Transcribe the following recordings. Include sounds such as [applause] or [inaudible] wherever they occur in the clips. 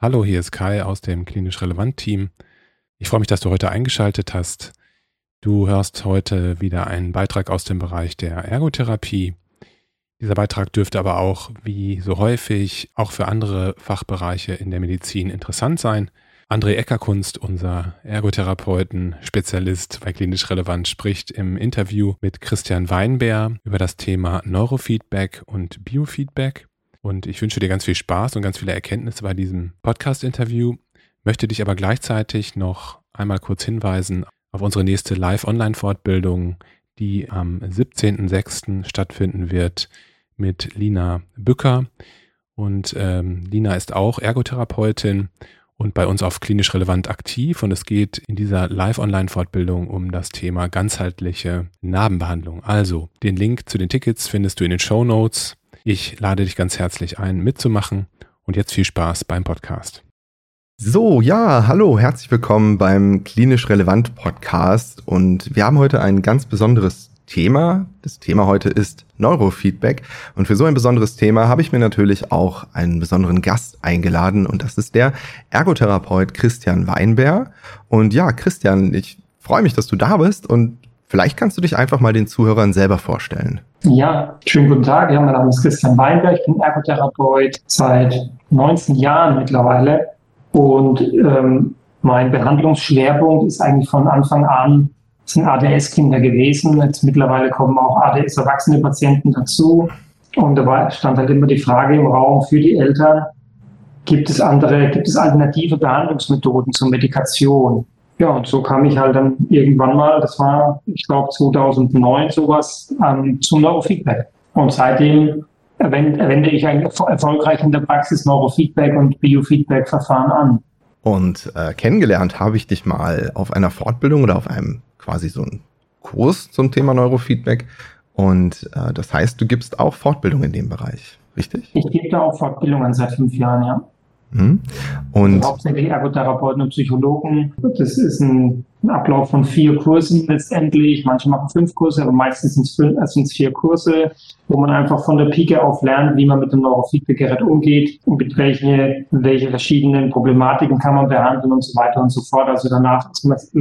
Hallo, hier ist Kai aus dem Klinisch Relevant Team. Ich freue mich, dass du heute eingeschaltet hast. Du hörst heute wieder einen Beitrag aus dem Bereich der Ergotherapie. Dieser Beitrag dürfte aber auch, wie so häufig, auch für andere Fachbereiche in der Medizin interessant sein. André Eckerkunst, unser Ergotherapeuten, Spezialist bei klinisch relevant, spricht im Interview mit Christian Weinbär über das Thema Neurofeedback und Biofeedback. Und ich wünsche dir ganz viel Spaß und ganz viele Erkenntnisse bei diesem Podcast-Interview, möchte dich aber gleichzeitig noch einmal kurz hinweisen auf unsere nächste Live-Online-Fortbildung, die am 17.06. stattfinden wird mit Lina Bücker. Und ähm, Lina ist auch Ergotherapeutin und bei uns auf klinisch relevant aktiv. Und es geht in dieser Live-Online-Fortbildung um das Thema ganzheitliche Narbenbehandlung. Also, den Link zu den Tickets findest du in den Show Notes. Ich lade dich ganz herzlich ein, mitzumachen. Und jetzt viel Spaß beim Podcast. So, ja, hallo, herzlich willkommen beim Klinisch Relevant Podcast. Und wir haben heute ein ganz besonderes Thema. Das Thema heute ist Neurofeedback. Und für so ein besonderes Thema habe ich mir natürlich auch einen besonderen Gast eingeladen. Und das ist der Ergotherapeut Christian Weinbär. Und ja, Christian, ich freue mich, dass du da bist. Und vielleicht kannst du dich einfach mal den Zuhörern selber vorstellen. Ja, schönen guten Tag. Ja, mein Name ist Christian Weinberg. Ich bin Ergotherapeut seit 19 Jahren mittlerweile. Und ähm, mein Behandlungsschwerpunkt ist eigentlich von Anfang an sind ADS-Kinder gewesen. Jetzt mittlerweile kommen auch ADS-erwachsene Patienten dazu. Und da stand halt immer die Frage im Raum für die Eltern, gibt es andere, gibt es alternative Behandlungsmethoden zur Medikation? Ja, und so kam ich halt dann irgendwann mal, das war, ich glaube, 2009 sowas, ähm, zum Neurofeedback. Und seitdem wende ich eigentlich erfolgreich in der Praxis Neurofeedback und Biofeedback-Verfahren an. Und äh, kennengelernt habe ich dich mal auf einer Fortbildung oder auf einem quasi so ein Kurs zum Thema Neurofeedback. Und äh, das heißt, du gibst auch Fortbildung in dem Bereich, richtig? Ich gebe da auch Fortbildungen seit fünf Jahren, ja. Mhm. Und also hauptsächlich Ergotherapeuten und Psychologen. Das ist ein Ablauf von vier Kursen letztendlich. Manche machen fünf Kurse, aber meistens sind es äh, vier Kurse, wo man einfach von der Pike auf lernt, wie man mit dem Neurofeedback-Gerät umgeht und mit welche, welche verschiedenen Problematiken kann man behandeln und so weiter und so fort. Also danach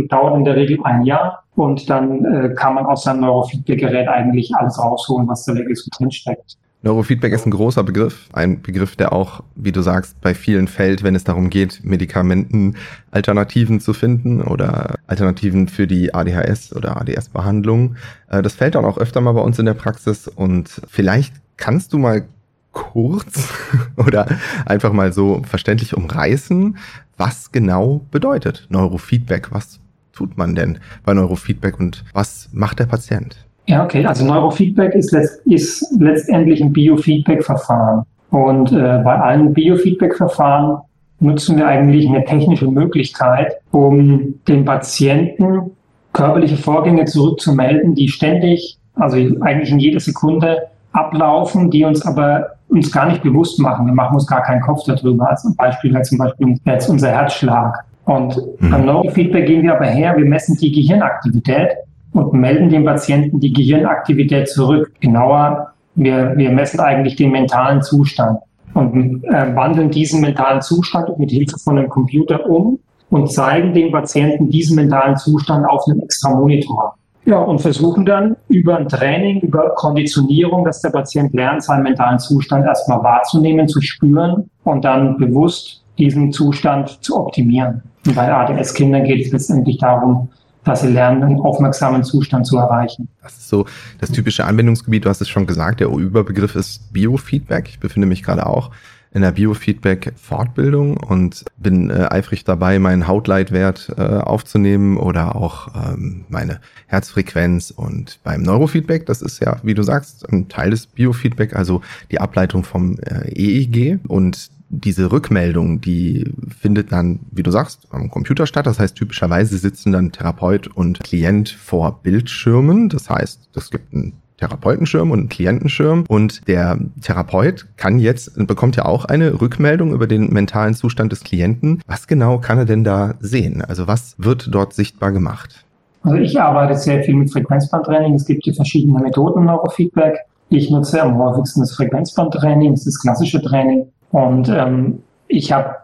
dauert in der Regel ein Jahr und dann äh, kann man aus seinem Neurofeedback-Gerät eigentlich alles rausholen, was da wirklich so drin steckt. Neurofeedback ist ein großer Begriff, ein Begriff, der auch, wie du sagst, bei vielen fällt, wenn es darum geht, Medikamenten Alternativen zu finden oder Alternativen für die ADHS oder ADS-Behandlung. Äh, das fällt dann auch öfter mal bei uns in der Praxis und vielleicht kannst du mal kurz [laughs] oder einfach mal so verständlich umreißen, was genau bedeutet Neurofeedback? Was tut man denn bei Neurofeedback und was macht der Patient? Ja, okay. Also Neurofeedback ist, letzt, ist letztendlich ein Biofeedback-Verfahren. Und äh, bei allen Biofeedback-Verfahren nutzen wir eigentlich eine technische Möglichkeit, um den Patienten körperliche Vorgänge zurückzumelden, die ständig, also eigentlich in jeder Sekunde ablaufen, die uns aber uns gar nicht bewusst machen. Wir machen uns gar keinen Kopf darüber. Als Beispiel halt zum Beispiel jetzt unser Herzschlag Und mhm. beim Neurofeedback gehen wir aber her, wir messen die Gehirnaktivität und melden dem Patienten die Gehirnaktivität zurück. Genauer, wir, wir messen eigentlich den mentalen Zustand und äh, wandeln diesen mentalen Zustand mit Hilfe von einem Computer um und zeigen dem Patienten diesen mentalen Zustand auf einem extra Monitor. Ja, und versuchen dann über ein Training, über Konditionierung, dass der Patient lernt, seinen mentalen Zustand erstmal wahrzunehmen, zu spüren und dann bewusst diesen Zustand zu optimieren. Und bei ADS-Kindern geht es letztendlich darum, dass sie lernen, einen aufmerksamen Zustand zu erreichen. Das ist so das typische Anwendungsgebiet, du hast es schon gesagt, der Überbegriff ist Biofeedback. Ich befinde mich gerade auch in der Biofeedback-Fortbildung und bin äh, eifrig dabei, meinen Hautleitwert äh, aufzunehmen oder auch ähm, meine Herzfrequenz. Und beim Neurofeedback, das ist ja, wie du sagst, ein Teil des Biofeedback, also die Ableitung vom äh, EEG. Und diese Rückmeldung, die findet dann, wie du sagst, am Computer statt. Das heißt, typischerweise sitzen dann Therapeut und Klient vor Bildschirmen. Das heißt, es gibt einen Therapeutenschirm und einen Klientenschirm. Und der Therapeut kann jetzt, bekommt ja auch eine Rückmeldung über den mentalen Zustand des Klienten. Was genau kann er denn da sehen? Also was wird dort sichtbar gemacht? Also ich arbeite sehr viel mit Frequenzbandtraining. Es gibt hier verschiedene Methoden Neurofeedback. Ich nutze am häufigsten das Frequenzbandtraining, das ist das klassische Training. Und ähm, ich habe,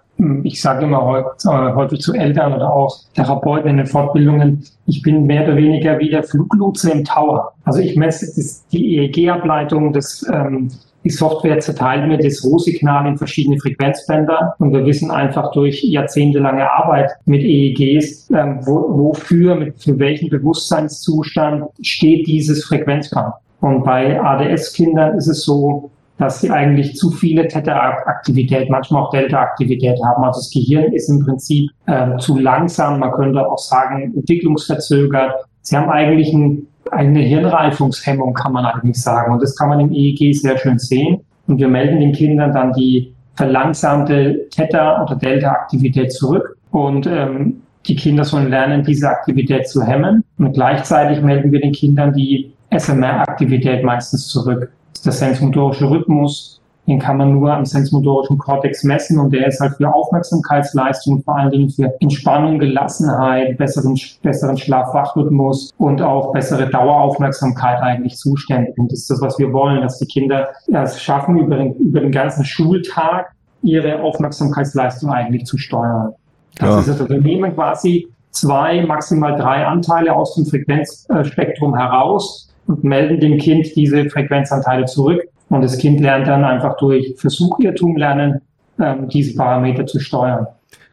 ich sage immer häufig, äh, häufig zu Eltern oder auch Therapeuten in den Fortbildungen, ich bin mehr oder weniger wie der Fluglotse im Tower. Also ich messe das, die EEG-Ableitung, das, ähm, die Software zerteilt mir das Rohsignal in verschiedene Frequenzbänder und wir wissen einfach durch jahrzehntelange Arbeit mit EEGs, ähm, wo, wofür, mit, für welchen Bewusstseinszustand steht dieses Frequenzband. Und bei ADS-Kindern ist es so, dass sie eigentlich zu viele Theta-Aktivität, manchmal auch Delta-Aktivität haben. Also das Gehirn ist im Prinzip äh, zu langsam, man könnte auch sagen entwicklungsverzögert. Sie haben eigentlich ein, eine Hirnreifungshemmung, kann man eigentlich sagen. Und das kann man im EEG sehr schön sehen. Und wir melden den Kindern dann die verlangsamte Theta- oder Delta-Aktivität zurück. Und ähm, die Kinder sollen lernen, diese Aktivität zu hemmen. Und gleichzeitig melden wir den Kindern die SMR-Aktivität meistens zurück der sensmotorische Rhythmus, den kann man nur am sensmotorischen Kortex messen und der ist halt für Aufmerksamkeitsleistung, vor allen Dingen für Entspannung, Gelassenheit, besseren, besseren Schlaf-Wach-Rhythmus und auch bessere Daueraufmerksamkeit eigentlich zuständig. Und das ist das, was wir wollen, dass die Kinder es schaffen, über den, über den ganzen Schultag ihre Aufmerksamkeitsleistung eigentlich zu steuern. Das ja. ist das. Also wir nehmen quasi zwei, maximal drei Anteile aus dem Frequenzspektrum heraus und melden dem Kind diese Frequenzanteile zurück. Und das Kind lernt dann einfach durch Versuchirrtum lernen, ähm, diese Parameter zu steuern.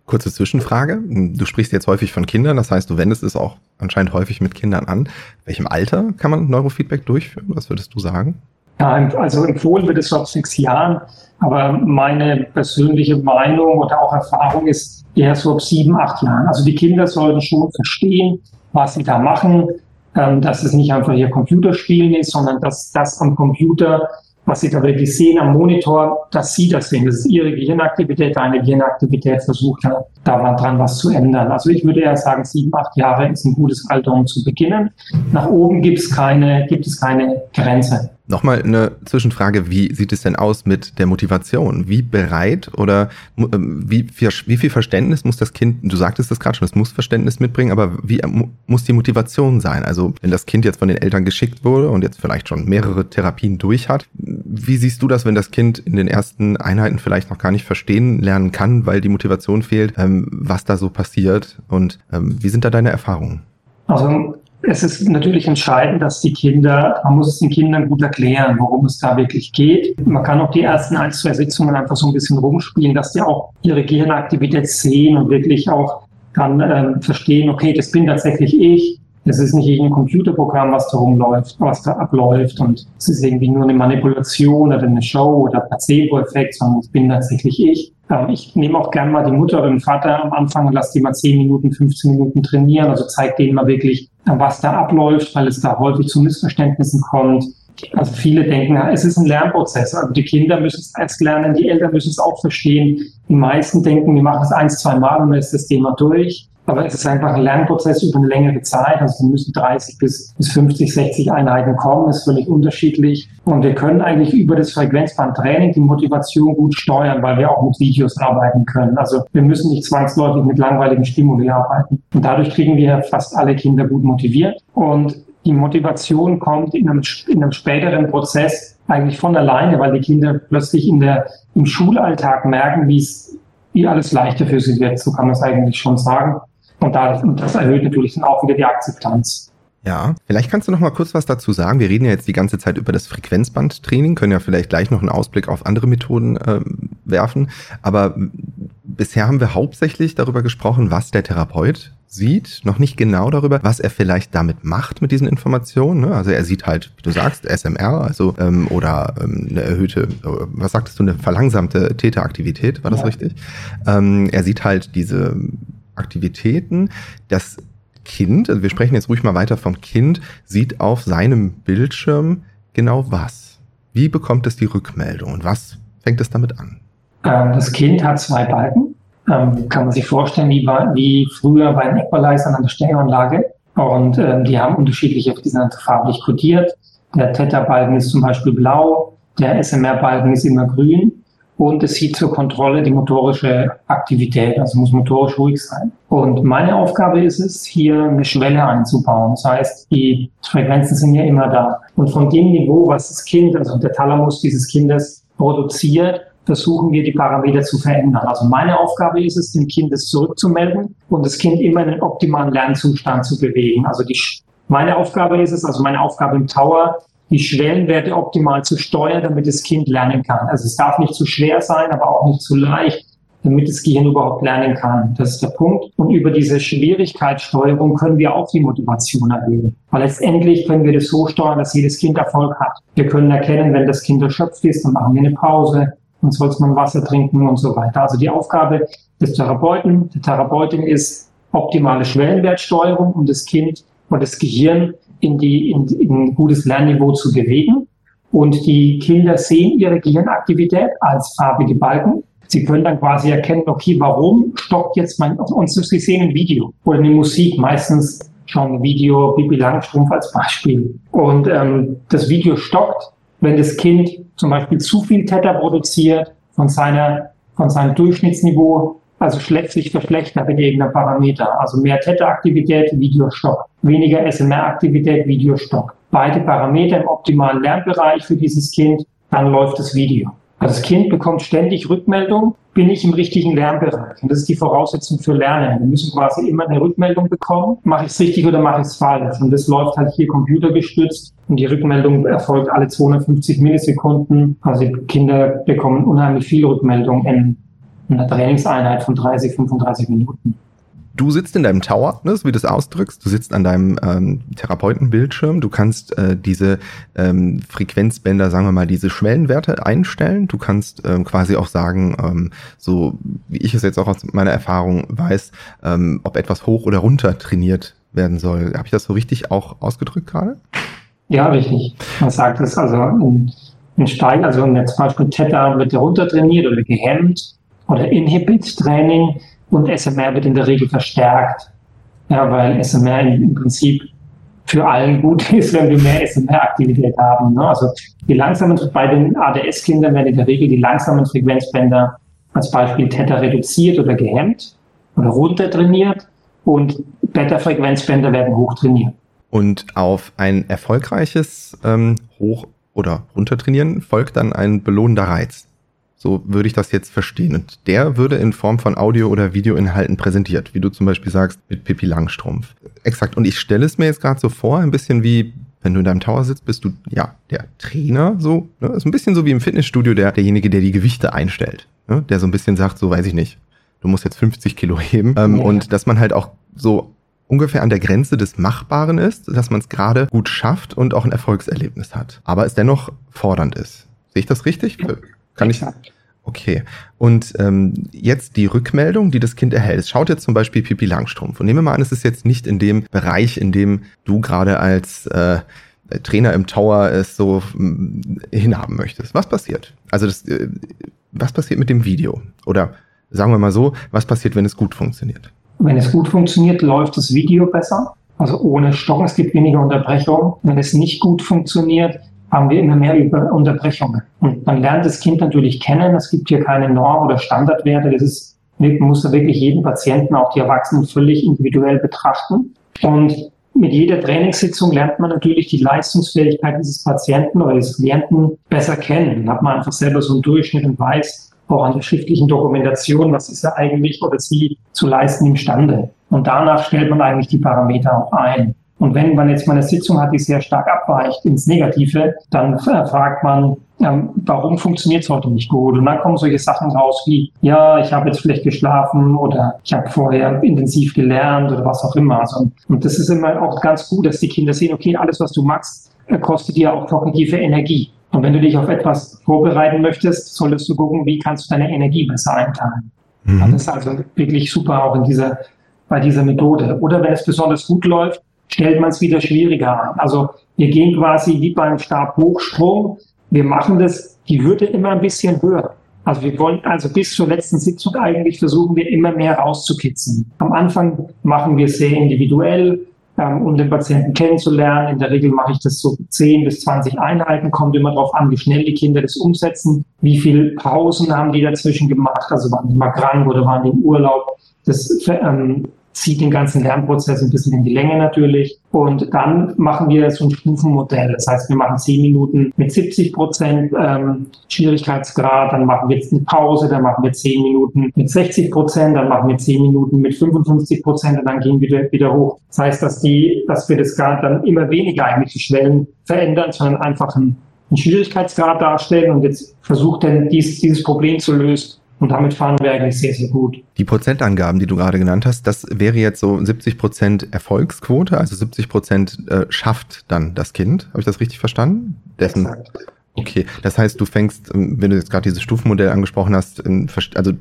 Kurze Zwischenfrage. Du sprichst jetzt häufig von Kindern, das heißt, du wendest es auch anscheinend häufig mit Kindern an. welchem Alter kann man Neurofeedback durchführen? Was würdest du sagen? Ja, also empfohlen wird es ab sechs Jahren, aber meine persönliche Meinung oder auch Erfahrung ist eher so ab sieben, acht Jahren. Also die Kinder sollten schon verstehen, was sie da machen, ähm, dass es nicht einfach hier Computerspielen ist, sondern dass das am Computer, was Sie da wirklich sehen am Monitor, dass Sie das sehen. Das ist Ihre Gehirnaktivität, deine Gehirnaktivität versucht hat, da dran was zu ändern. Also ich würde eher sagen, sieben, acht Jahre ist ein gutes Alter, um zu beginnen. Nach oben gibt es keine, gibt es keine Grenze. Nochmal eine Zwischenfrage, wie sieht es denn aus mit der Motivation? Wie bereit oder ähm, wie, wie viel Verständnis muss das Kind, du sagtest das gerade schon, es muss Verständnis mitbringen, aber wie muss die Motivation sein? Also wenn das Kind jetzt von den Eltern geschickt wurde und jetzt vielleicht schon mehrere Therapien durch hat, wie siehst du das, wenn das Kind in den ersten Einheiten vielleicht noch gar nicht verstehen lernen kann, weil die Motivation fehlt, ähm, was da so passiert und ähm, wie sind da deine Erfahrungen? Also es ist natürlich entscheidend, dass die Kinder, man muss es den Kindern gut erklären, worum es da wirklich geht. Man kann auch die ersten ein, zwei Sitzungen einfach so ein bisschen rumspielen, dass die auch ihre Gehirnaktivität sehen und wirklich auch dann ähm, verstehen, okay, das bin tatsächlich ich. Das ist nicht irgendein Computerprogramm, was da rumläuft, was da abläuft und es ist irgendwie nur eine Manipulation oder eine Show oder Placebo-Effekt, sondern es bin tatsächlich ich. Ähm, ich nehme auch gerne mal die Mutter oder den Vater am Anfang und lasse die mal 10 Minuten, 15 Minuten trainieren. Also zeigt denen mal wirklich, äh, was da abläuft, weil es da häufig zu Missverständnissen kommt. Also viele denken, es ist ein Lernprozess. Also die Kinder müssen es erst lernen, die Eltern müssen es auch verstehen. Die meisten denken, wir machen es eins, zwei Mal und dann ist das Thema durch. Aber es ist einfach ein Lernprozess über eine längere Zeit. Also wir müssen 30 bis, bis 50, 60 Einheiten kommen, ist völlig unterschiedlich. Und wir können eigentlich über das Frequenzbandtraining die Motivation gut steuern, weil wir auch mit Videos arbeiten können. Also wir müssen nicht zwangsläufig mit langweiligen Stimuli arbeiten. Und dadurch kriegen wir fast alle Kinder gut motiviert. Und die Motivation kommt in einem, in einem späteren Prozess eigentlich von alleine, weil die Kinder plötzlich in der, im Schulalltag merken, wie es, wie alles leichter für sie wird. So kann man es eigentlich schon sagen. Und, da, und das erhöht natürlich dann auch wieder die Akzeptanz. Ja, vielleicht kannst du noch mal kurz was dazu sagen. Wir reden ja jetzt die ganze Zeit über das Frequenzbandtraining, können ja vielleicht gleich noch einen Ausblick auf andere Methoden äh, werfen. Aber bisher haben wir hauptsächlich darüber gesprochen, was der Therapeut sieht, noch nicht genau darüber, was er vielleicht damit macht mit diesen Informationen. Ne? Also er sieht halt, wie du sagst, SMR, also ähm, oder ähm, eine erhöhte, was sagtest du, eine verlangsamte Täteraktivität, war das ja. richtig? Ähm, er sieht halt diese Aktivitäten. Das Kind, also wir sprechen jetzt ruhig mal weiter vom Kind, sieht auf seinem Bildschirm genau was. Wie bekommt es die Rückmeldung und was fängt es damit an? Ähm, das Kind hat zwei Balken ähm, kann man sich vorstellen, wie, wie früher bei den Equalizern an der Stereoanlage. Und ähm, die haben unterschiedliche, die sind farblich kodiert. Der Theta-Balken ist zum Beispiel blau, der SMR-Balken ist immer grün und es sieht zur Kontrolle die motorische Aktivität, also muss motorisch ruhig sein. Und meine Aufgabe ist es, hier eine Schwelle einzubauen. Das heißt, die Frequenzen sind ja immer da. Und von dem Niveau, was das Kind, also der Thalamus dieses Kindes produziert, versuchen wir die Parameter zu verändern. Also meine Aufgabe ist es, dem Kind es zurückzumelden und das Kind immer in den optimalen Lernzustand zu bewegen. Also die, meine Aufgabe ist es, also meine Aufgabe im Tower, die Schwellenwerte optimal zu steuern, damit das Kind lernen kann. Also es darf nicht zu schwer sein, aber auch nicht zu leicht, damit das Gehirn überhaupt lernen kann. Das ist der Punkt. Und über diese Schwierigkeitssteuerung können wir auch die Motivation erhöhen. Weil letztendlich können wir das so steuern, dass jedes Kind Erfolg hat. Wir können erkennen, wenn das Kind erschöpft ist, dann machen wir eine Pause und sollte man Wasser trinken und so weiter. Also die Aufgabe des Therapeuten, der Therapeutin ist optimale Schwellenwertsteuerung, um das Kind und das Gehirn in, die, in, in ein gutes Lernniveau zu bewegen. Und die Kinder sehen ihre Gehirnaktivität als farbige Balken. Sie können dann quasi erkennen, okay, warum stockt jetzt mein, und Sie sehen ein Video oder eine Musik, meistens schon ein Video, Bibi Langstrumpf als Beispiel. Und ähm, das Video stockt, wenn das Kind zum Beispiel zu viel Theta produziert von seiner, von seinem Durchschnittsniveau, also schlecht sich verschlechtert in irgendeinem Parameter. Also mehr Theta-Aktivität, Videostock. Weniger SMR-Aktivität, Videostock. Beide Parameter im optimalen Lernbereich für dieses Kind, dann läuft das Video. Also das Kind bekommt ständig Rückmeldung, bin ich im richtigen Lernbereich. Und das ist die Voraussetzung für Lernen. Wir müssen quasi immer eine Rückmeldung bekommen, mache ich es richtig oder mache ich es falsch. Und das läuft halt hier computergestützt und die Rückmeldung erfolgt alle 250 Millisekunden. Also die Kinder bekommen unheimlich viel Rückmeldung in einer Trainingseinheit von 30, 35 Minuten du sitzt in deinem Tower, ne, so wie du es ausdrückst, du sitzt an deinem ähm, Therapeutenbildschirm, du kannst äh, diese ähm, Frequenzbänder, sagen wir mal, diese Schwellenwerte einstellen. Du kannst ähm, quasi auch sagen, ähm, so wie ich es jetzt auch aus meiner Erfahrung weiß, ähm, ob etwas hoch oder runter trainiert werden soll. Habe ich das so richtig auch ausgedrückt gerade? Ja, richtig. Man sagt es also in, in Stein, also in der zum Beispiel Theta wird runter trainiert oder gehemmt oder Inhibit-Training und SMR wird in der Regel verstärkt. Ja, weil SMR im Prinzip für allen gut ist, wenn wir mehr SMR-Aktivität haben. Ne? Also die langsamen, bei den ADS-Kindern werden in der Regel die langsamen Frequenzbänder als Beispiel Theta reduziert oder gehemmt oder runtertrainiert und Beta-Frequenzbänder werden hochtrainiert. Und auf ein erfolgreiches ähm, Hoch- oder Runtertrainieren folgt dann ein belohnender Reiz. So würde ich das jetzt verstehen. Und der würde in Form von Audio- oder Videoinhalten präsentiert, wie du zum Beispiel sagst, mit Pippi Langstrumpf. Exakt. Und ich stelle es mir jetzt gerade so vor, ein bisschen wie, wenn du in deinem Tower sitzt, bist du, ja, der Trainer, so. Ne? Ist ein bisschen so wie im Fitnessstudio, der, derjenige, der die Gewichte einstellt. Ne? Der so ein bisschen sagt, so weiß ich nicht, du musst jetzt 50 Kilo heben. Ähm, ja. Und dass man halt auch so ungefähr an der Grenze des Machbaren ist, dass man es gerade gut schafft und auch ein Erfolgserlebnis hat. Aber es dennoch fordernd ist. Sehe ich das richtig? Kann ich? Okay. Und ähm, jetzt die Rückmeldung, die das Kind erhält. Es schaut jetzt zum Beispiel Pipi Langstrumpf. Und nehmen wir mal an, es ist jetzt nicht in dem Bereich, in dem du gerade als äh, Trainer im Tower es so mm, hinhaben möchtest. Was passiert? Also das, äh, was passiert mit dem Video? Oder Sagen wir mal so, was passiert, wenn es gut funktioniert? Wenn es gut funktioniert, läuft das Video besser, also ohne Stocken, es gibt weniger Unterbrechungen. Wenn es nicht gut funktioniert, haben wir immer mehr über Unterbrechungen. Und man lernt das Kind natürlich kennen. Es gibt hier keine Norm oder Standardwerte. Das ist, man muss wirklich jeden Patienten, auch die Erwachsenen, völlig individuell betrachten. Und mit jeder Trainingssitzung lernt man natürlich die Leistungsfähigkeit dieses Patienten oder des Klienten besser kennen. Dann hat man einfach selber so einen Durchschnitt und weiß auch an der schriftlichen Dokumentation, was ist er eigentlich oder sie zu leisten imstande. Und danach stellt man eigentlich die Parameter auch ein. Und wenn man jetzt mal eine Sitzung hat, die sehr stark abweicht ins Negative, dann fragt man, ähm, warum funktioniert es heute nicht gut? Und dann kommen solche Sachen raus wie, ja, ich habe jetzt vielleicht geschlafen oder ich habe vorher intensiv gelernt oder was auch immer. Also, und das ist immer auch ganz gut, dass die Kinder sehen, okay, alles, was du machst, äh, kostet dir auch kognitive Energie. Und wenn du dich auf etwas vorbereiten möchtest, solltest du gucken, wie kannst du deine Energie besser einteilen. Mhm. Das ist also wirklich super auch in dieser, bei dieser Methode. Oder wenn es besonders gut läuft, stellt man es wieder schwieriger an. Also wir gehen quasi wie beim Stabhochsprung. Wir machen das, die Hürde immer ein bisschen höher. Also wir wollen also bis zur letzten Sitzung eigentlich versuchen wir immer mehr rauszukitzen. Am Anfang machen wir es sehr individuell, ähm, um den Patienten kennenzulernen. In der Regel mache ich das so 10 bis 20 Einheiten, kommt immer darauf an, wie schnell die Kinder das umsetzen, wie viele Pausen haben die dazwischen gemacht, also waren die mal krank oder waren die im Urlaub. Das ähm, zieht den ganzen Lernprozess ein bisschen in die Länge natürlich. Und dann machen wir so ein Stufenmodell. Das heißt, wir machen zehn Minuten mit 70 Prozent ähm, Schwierigkeitsgrad, dann machen wir jetzt eine Pause, dann machen wir zehn Minuten mit 60 Prozent, dann machen wir zehn Minuten mit 55 Prozent und dann gehen wir wieder, wieder hoch. Das heißt, dass die, dass wir das gar dann immer weniger eigentlich die Schwellen verändern, sondern einfach einen, einen Schwierigkeitsgrad darstellen und jetzt versucht denn dies, dieses Problem zu lösen. Und damit fahren wir eigentlich sehr, sehr gut. Die Prozentangaben, die du gerade genannt hast, das wäre jetzt so 70 Prozent Erfolgsquote, also 70 Prozent äh, schafft dann das Kind. Habe ich das richtig verstanden? Dessen, Exakt. Okay, das heißt, du fängst, ähm, wenn du jetzt gerade dieses Stufenmodell angesprochen hast, also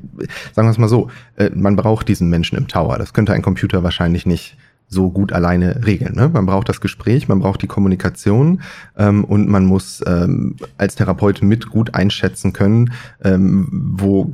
sagen wir es mal so, äh, man braucht diesen Menschen im Tower. Das könnte ein Computer wahrscheinlich nicht so gut alleine regeln. Ne? Man braucht das Gespräch, man braucht die Kommunikation ähm, und man muss ähm, als Therapeut mit gut einschätzen können, ähm, wo,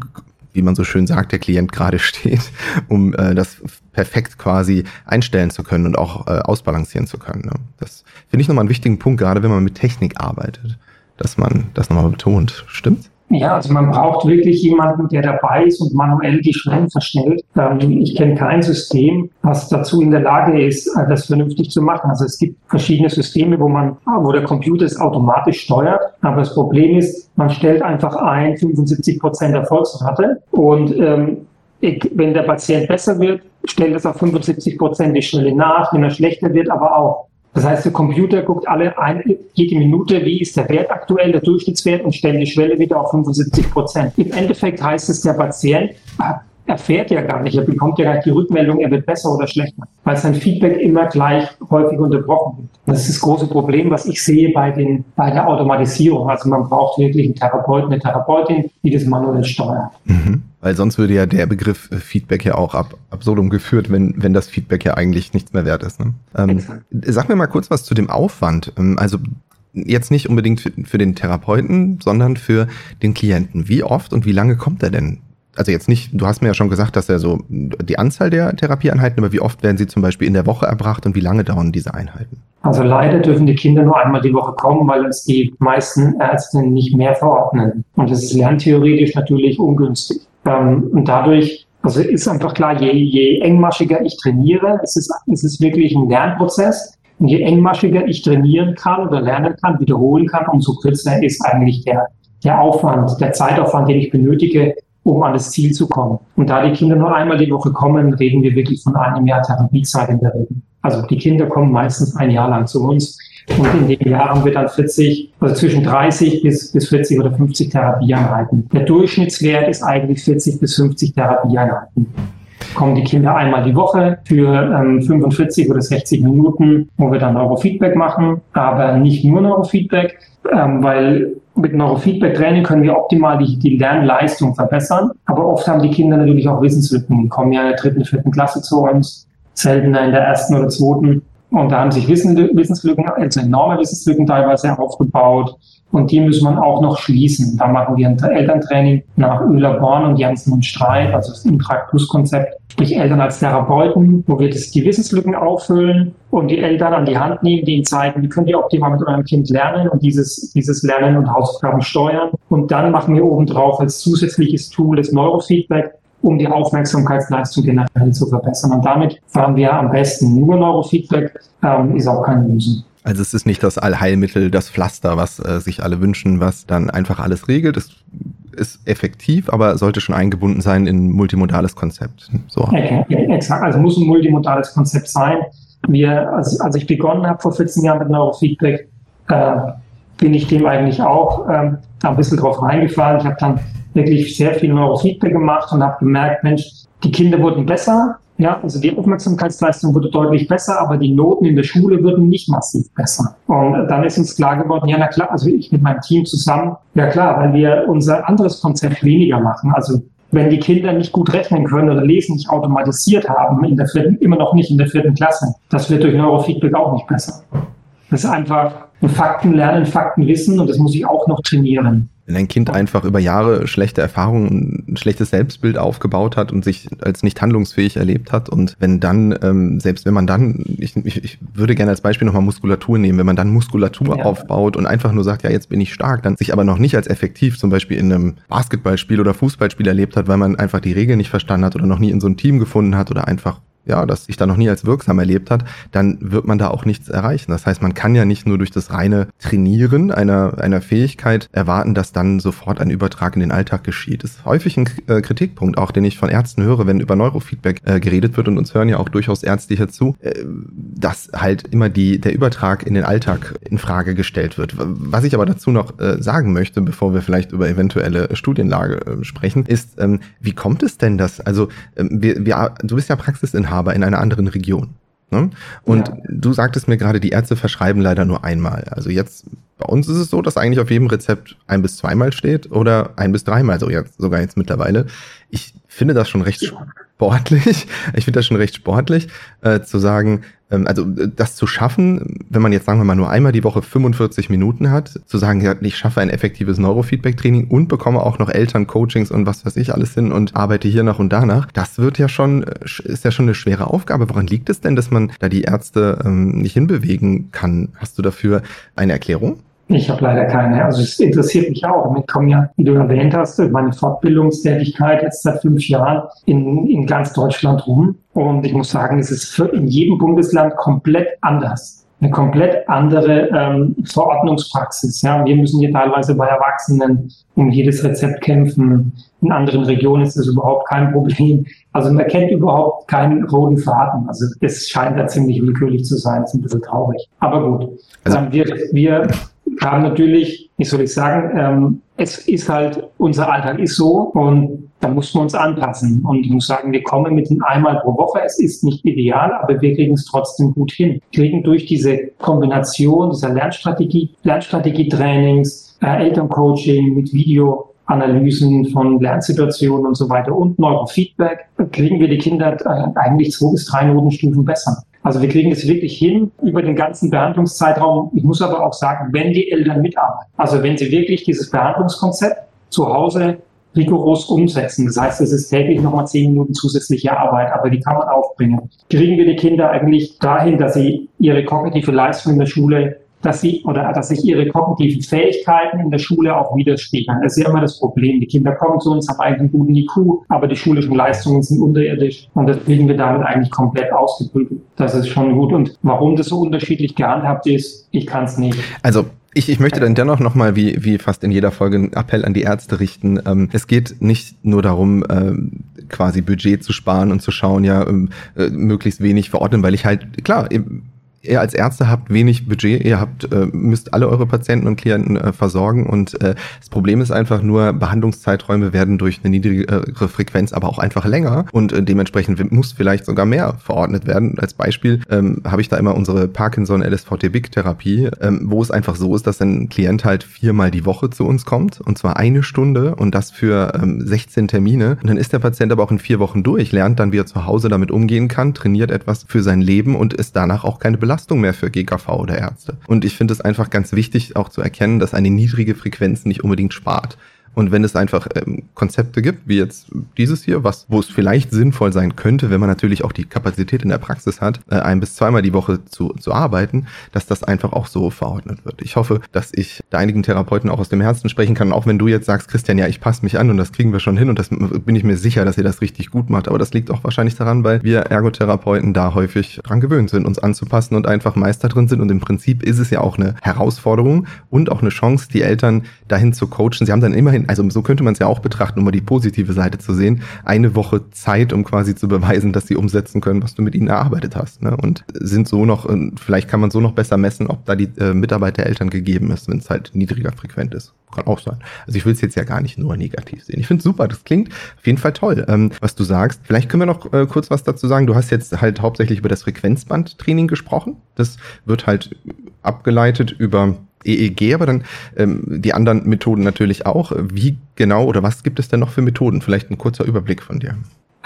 wie man so schön sagt, der Klient gerade [laughs] steht, um äh, das perfekt quasi einstellen zu können und auch äh, ausbalancieren zu können. Ne? Das finde ich nochmal einen wichtigen Punkt, gerade wenn man mit Technik arbeitet, dass man das nochmal betont. Stimmt's? Ja, also man braucht wirklich jemanden, der dabei ist und manuell die Schwellen verstellt. Ähm, ich kenne kein System, was dazu in der Lage ist, äh, das vernünftig zu machen. Also es gibt verschiedene Systeme, wo man, wo der Computer es automatisch steuert. Aber das Problem ist, man stellt einfach ein 75 Prozent Erfolgsrate und ähm, wenn der Patient besser wird, stellt es auf 75 Prozent die Schwelle nach. Wenn er schlechter wird, aber auch. Das heißt, der Computer guckt alle ein, jede Minute, wie ist der Wert aktuell, der Durchschnittswert und stellt die Schwelle wieder auf 75 Prozent. Im Endeffekt heißt es, der Patient erfährt ja gar nicht, er bekommt ja gar nicht die Rückmeldung, er wird besser oder schlechter, weil sein Feedback immer gleich häufig unterbrochen wird. Das ist das große Problem, was ich sehe bei, den, bei der Automatisierung. Also man braucht wirklich einen Therapeuten, eine Therapeutin, die das manuell steuert. Mhm. Weil sonst würde ja der Begriff äh, Feedback ja auch ab absurdum geführt, wenn, wenn das Feedback ja eigentlich nichts mehr wert ist. Ne? Ähm, sag mir mal kurz was zu dem Aufwand. Ähm, also jetzt nicht unbedingt für, für den Therapeuten, sondern für den Klienten. Wie oft und wie lange kommt er denn also jetzt nicht, du hast mir ja schon gesagt, dass er so die Anzahl der Therapieeinheiten, aber wie oft werden sie zum Beispiel in der Woche erbracht und wie lange dauern diese Einheiten? Also leider dürfen die Kinder nur einmal die Woche kommen, weil uns die meisten Ärzte nicht mehr verordnen. Und das ist lerntheoretisch natürlich ungünstig. Ähm, und dadurch, also ist einfach klar, je, je engmaschiger ich trainiere, es ist, es ist wirklich ein Lernprozess. Und je engmaschiger ich trainieren kann oder lernen kann, wiederholen kann, umso kürzer ist eigentlich der, der Aufwand, der Zeitaufwand, den ich benötige, um an das Ziel zu kommen. Und da die Kinder nur einmal die Woche kommen, reden wir wirklich von einem Jahr Therapiezeit in der Regel. Also die Kinder kommen meistens ein Jahr lang zu uns und in dem Jahr haben wir dann 40, also zwischen 30 bis, bis 40 oder 50 Therapieeinheiten. Der Durchschnittswert ist eigentlich 40 bis 50 Therapieeinheiten kommen die Kinder einmal die Woche für ähm, 45 oder 60 Minuten, wo wir dann Neurofeedback machen, aber nicht nur Neurofeedback, ähm, weil mit Neurofeedback-Training können wir optimal die, die Lernleistung verbessern. Aber oft haben die Kinder natürlich auch Wissenslücken. Die kommen ja in der dritten, vierten Klasse zu uns, seltener in der ersten oder zweiten. Und da haben sich Wissen, Wissenslücken, also enorme Wissenslücken teilweise aufgebaut. und die müssen wir auch noch schließen. Da machen wir ein Elterntraining nach Öler Born und Janssen und Streit, also das Impact Plus Konzept, sprich Eltern als Therapeuten, wo wir das, die Wissenslücken auffüllen und die Eltern an die Hand nehmen, denen zeigen, wie könnt ihr optimal mit eurem Kind lernen und dieses, dieses Lernen und Hausaufgaben steuern. Und dann machen wir obendrauf als zusätzliches Tool das Neurofeedback, um die Aufmerksamkeitsleistung generell zu verbessern. Und damit fahren wir am besten. Nur Neurofeedback ähm, ist auch keine Lösung. Also es ist nicht das Allheilmittel, das Pflaster, was äh, sich alle wünschen, was dann einfach alles regelt. Es ist effektiv, aber sollte schon eingebunden sein in ein multimodales Konzept. So. Okay, exakt. Also muss ein multimodales Konzept sein. Wir, als, als ich begonnen habe vor 14 Jahren mit Neurofeedback, äh, bin ich dem eigentlich auch ähm, ein bisschen drauf reingefallen. Ich habe dann wirklich sehr viel Neurofeedback gemacht und habe gemerkt, Mensch, die Kinder wurden besser, ja, also die Aufmerksamkeitsleistung wurde deutlich besser, aber die Noten in der Schule würden nicht massiv besser. Und dann ist uns klar geworden, ja, na klar, also ich mit meinem Team zusammen, ja klar, weil wir unser anderes Konzept weniger machen. Also wenn die Kinder nicht gut rechnen können oder lesen nicht automatisiert haben, in der vierten, immer noch nicht in der vierten Klasse, das wird durch Neurofeedback auch nicht besser. Das ist einfach ein Faktenlernen, Faktenwissen und das muss ich auch noch trainieren. Wenn ein Kind einfach über Jahre schlechte Erfahrungen, ein schlechtes Selbstbild aufgebaut hat und sich als nicht handlungsfähig erlebt hat und wenn dann, ähm, selbst wenn man dann, ich, ich, ich würde gerne als Beispiel nochmal Muskulatur nehmen, wenn man dann Muskulatur ja. aufbaut und einfach nur sagt, ja, jetzt bin ich stark, dann sich aber noch nicht als effektiv zum Beispiel in einem Basketballspiel oder Fußballspiel erlebt hat, weil man einfach die Regeln nicht verstanden hat oder noch nie in so ein Team gefunden hat oder einfach ja, das sich da noch nie als wirksam erlebt hat, dann wird man da auch nichts erreichen. Das heißt, man kann ja nicht nur durch das reine Trainieren einer, einer Fähigkeit erwarten, dass dann sofort ein Übertrag in den Alltag geschieht. Das ist häufig ein äh, Kritikpunkt, auch den ich von Ärzten höre, wenn über Neurofeedback äh, geredet wird und uns hören ja auch durchaus Ärzte hierzu, äh, dass halt immer die, der Übertrag in den Alltag in Frage gestellt wird. Was ich aber dazu noch äh, sagen möchte, bevor wir vielleicht über eventuelle Studienlage äh, sprechen, ist, ähm, wie kommt es denn, dass, also ähm, wir, wir, du bist ja Praxisinhaber Inhaber in einer anderen Region. Ne? Und ja. du sagtest mir gerade, die Ärzte verschreiben leider nur einmal. Also jetzt, bei uns ist es so, dass eigentlich auf jedem Rezept ein bis zweimal steht oder ein bis dreimal, so jetzt, sogar jetzt mittlerweile. Ich finde das schon recht sportlich. [laughs] Ich finde das schon recht sportlich, äh, zu sagen, ähm, also äh, das zu schaffen, wenn man jetzt sagen wir mal nur einmal die Woche 45 Minuten hat, zu sagen, ja, ich schaffe ein effektives Neurofeedback-Training und bekomme auch noch Eltern-Coachings und was weiß ich alles hin und arbeite hier nach und danach, das wird ja schon, äh, ist ja schon eine schwere Aufgabe. Woran liegt es denn, dass man da die Ärzte ähm, nicht hinbewegen kann? Hast du dafür eine Erklärung? Ich habe leider keine. Also es interessiert mich auch. Ich komme ja, wie du erwähnt hast, meine Fortbildungstätigkeit jetzt seit fünf Jahren in, in ganz Deutschland rum. Und ich muss sagen, es ist für in jedem Bundesland komplett anders. Eine komplett andere ähm, Verordnungspraxis. Ja, wir müssen hier teilweise bei Erwachsenen um jedes Rezept kämpfen. In anderen Regionen ist das überhaupt kein Problem. Also man kennt überhaupt keinen roten Faden. Also es scheint da ziemlich willkürlich zu sein. Das ist ein bisschen traurig. Aber gut. Also, wir, wir haben natürlich, wie soll ich sagen, ähm, es ist halt, unser Alltag ist so und da muss man uns anpassen. Und ich muss sagen, wir kommen mit dem einmal pro Woche. Es ist nicht ideal, aber wir kriegen es trotzdem gut hin. Wir kriegen durch diese Kombination dieser Lernstrategie, Lernstrategie-Trainings, äh, Elterncoaching mit Video, Analysen von Lernsituationen und so weiter und Neurofeedback, kriegen wir die Kinder äh, eigentlich zwei bis drei Notenstufen besser. Also wir kriegen es wirklich hin über den ganzen Behandlungszeitraum. Ich muss aber auch sagen, wenn die Eltern mitarbeiten, also wenn sie wirklich dieses Behandlungskonzept zu Hause rigoros umsetzen. Das heißt, es ist täglich nochmal zehn Minuten zusätzliche Arbeit, aber die kann man aufbringen. Kriegen wir die Kinder eigentlich dahin, dass sie ihre kognitive Leistung in der Schule dass sie oder dass sich ihre kognitiven Fähigkeiten in der Schule auch widerspiegeln. Das ist ja immer das Problem. Die Kinder kommen zu uns, haben eigentlich einen guten IQ, aber die schulischen Leistungen sind unterirdisch und das kriegen wir damit eigentlich komplett ausgebildet. Das ist schon gut. Und warum das so unterschiedlich gehandhabt ist, ich kann es nicht. Also ich, ich möchte dann dennoch nochmal, wie, wie fast in jeder Folge, einen Appell an die Ärzte richten. Ähm, es geht nicht nur darum, ähm, quasi Budget zu sparen und zu schauen, ja, ähm, äh, möglichst wenig verordnen, weil ich halt, klar, ihr als Ärzte habt wenig Budget, ihr habt, äh, müsst alle eure Patienten und Klienten äh, versorgen und äh, das Problem ist einfach nur, Behandlungszeiträume werden durch eine niedrigere Frequenz aber auch einfach länger und dementsprechend muss vielleicht sogar mehr verordnet werden. Als Beispiel ähm, habe ich da immer unsere Parkinson LSVT Big Therapie, ähm, wo es einfach so ist, dass ein Klient halt viermal die Woche zu uns kommt und zwar eine Stunde und das für ähm, 16 Termine und dann ist der Patient aber auch in vier Wochen durch, lernt dann, wie er zu Hause damit umgehen kann, trainiert etwas für sein Leben und ist danach auch keine Belastung Belastung mehr für GKV oder Ärzte. Und ich finde es einfach ganz wichtig auch zu erkennen, dass eine niedrige Frequenz nicht unbedingt spart. Und wenn es einfach ähm, Konzepte gibt, wie jetzt dieses hier, was, wo es vielleicht sinnvoll sein könnte, wenn man natürlich auch die Kapazität in der Praxis hat, äh, ein bis zweimal die Woche zu, zu arbeiten, dass das einfach auch so verordnet wird. Ich hoffe, dass ich da einigen Therapeuten auch aus dem Herzen sprechen kann. auch wenn du jetzt sagst, Christian, ja, ich passe mich an und das kriegen wir schon hin und das bin ich mir sicher, dass ihr das richtig gut macht. Aber das liegt auch wahrscheinlich daran, weil wir Ergotherapeuten da häufig dran gewöhnt sind, uns anzupassen und einfach Meister drin sind. Und im Prinzip ist es ja auch eine Herausforderung und auch eine Chance, die Eltern dahin zu coachen. Sie haben dann immerhin also so könnte man es ja auch betrachten, um mal die positive Seite zu sehen, eine Woche Zeit, um quasi zu beweisen, dass sie umsetzen können, was du mit ihnen erarbeitet hast. Ne? Und sind so noch, vielleicht kann man so noch besser messen, ob da die äh, Mitarbeit der Eltern gegeben ist, wenn es halt niedriger frequent ist. Kann auch sein. Also ich will es jetzt ja gar nicht nur negativ sehen. Ich finde es super, das klingt auf jeden Fall toll, ähm, was du sagst. Vielleicht können wir noch äh, kurz was dazu sagen. Du hast jetzt halt hauptsächlich über das Frequenzbandtraining gesprochen. Das wird halt abgeleitet über EEG, aber dann ähm, die anderen Methoden natürlich auch. Wie genau oder was gibt es denn noch für Methoden? Vielleicht ein kurzer Überblick von dir.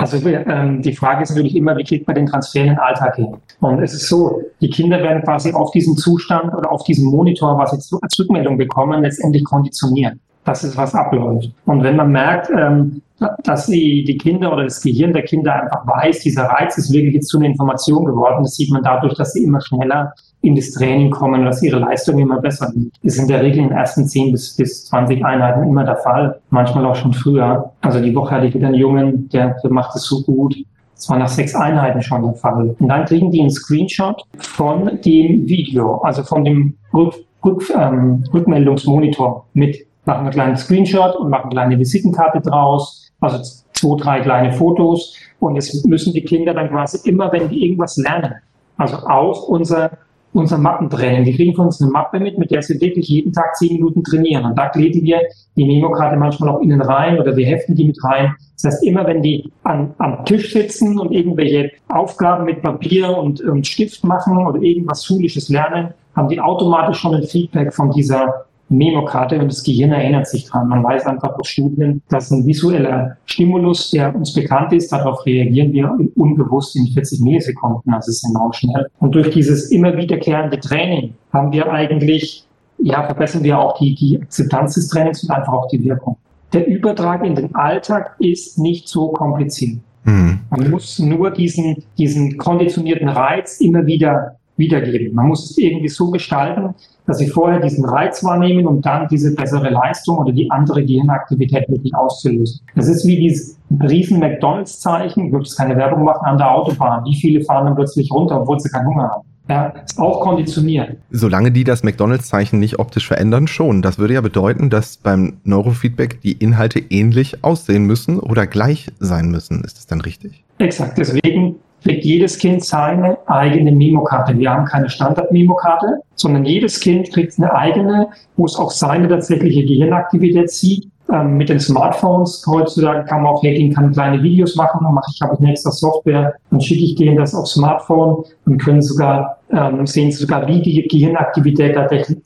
Also ähm, die Frage ist natürlich immer, wie kriegt man den Transfer in den Alltag hin? Und es ist so, die Kinder werden quasi auf diesen Zustand oder auf diesen Monitor, was sie als Rückmeldung bekommen, letztendlich konditioniert. Das ist, was abläuft. Und wenn man merkt, ähm, dass die, die Kinder oder das Gehirn der Kinder einfach weiß, dieser Reiz ist wirklich jetzt zu einer Information geworden, das sieht man dadurch, dass sie immer schneller in das Training kommen, dass ihre Leistung immer besser wird. Das ist in der Regel in den ersten 10 bis, bis 20 Einheiten immer der Fall, manchmal auch schon früher. Also die Woche hatte ich wieder einen Jungen, der, der macht es so gut. Das war nach sechs Einheiten schon der Fall. Und dann kriegen die einen Screenshot von dem Video, also von dem Rück, Rück, ähm, Rückmeldungsmonitor mit, machen einen kleinen Screenshot und machen eine kleine Visitenkarte draus, also zwei, drei kleine Fotos. Und es müssen die Kinder dann quasi immer, wenn die irgendwas lernen, also auch unser unser Mappentraining. Die kriegen von uns eine Mappe mit, mit der sie wirklich jeden Tag zehn Minuten trainieren. Und da kleben wir die Memokarte manchmal auch innen rein oder wir heften die mit rein. Das heißt, immer wenn die an, am Tisch sitzen und irgendwelche Aufgaben mit Papier und, und Stift machen oder irgendwas Schulisches lernen, haben die automatisch schon ein Feedback von dieser Memokarte und das Gehirn erinnert sich dran. Man weiß einfach aus Studien, dass ein visueller Stimulus, der uns bekannt ist, darauf reagieren wir unbewusst in 40 Millisekunden. Das ist enorm schnell. Und durch dieses immer wiederkehrende Training haben wir eigentlich, ja, verbessern wir auch die, die Akzeptanz des Trainings und einfach auch die Wirkung. Der Übertrag in den Alltag ist nicht so kompliziert. Mhm. Man muss nur diesen, diesen konditionierten Reiz immer wieder wiedergeben. Man muss es irgendwie so gestalten, dass sie vorher diesen Reiz wahrnehmen, um dann diese bessere Leistung oder die andere Gehirnaktivität wirklich auszulösen. Das ist wie dieses riesen McDonalds-Zeichen, ich würde jetzt keine Werbung machen, an der Autobahn. Wie viele fahren dann plötzlich runter, obwohl sie keinen Hunger haben? Ja, ist auch konditioniert. Solange die das McDonalds-Zeichen nicht optisch verändern, schon. Das würde ja bedeuten, dass beim Neurofeedback die Inhalte ähnlich aussehen müssen oder gleich sein müssen. Ist das dann richtig? Exakt. Deswegen kriegt jedes Kind seine eigene Memokarte. Wir haben keine Standard-Memokarte, sondern jedes Kind kriegt eine eigene, wo es auch seine tatsächliche Gehirnaktivität sieht. Ähm, mit den Smartphones heutzutage kann man auch hergehen, kann kleine Videos machen. Dann mache ich, habe ich eine extra Software, dann schicke ich denen das aufs Smartphone und können sogar ähm, sehen sogar, wie die Gehirnaktivität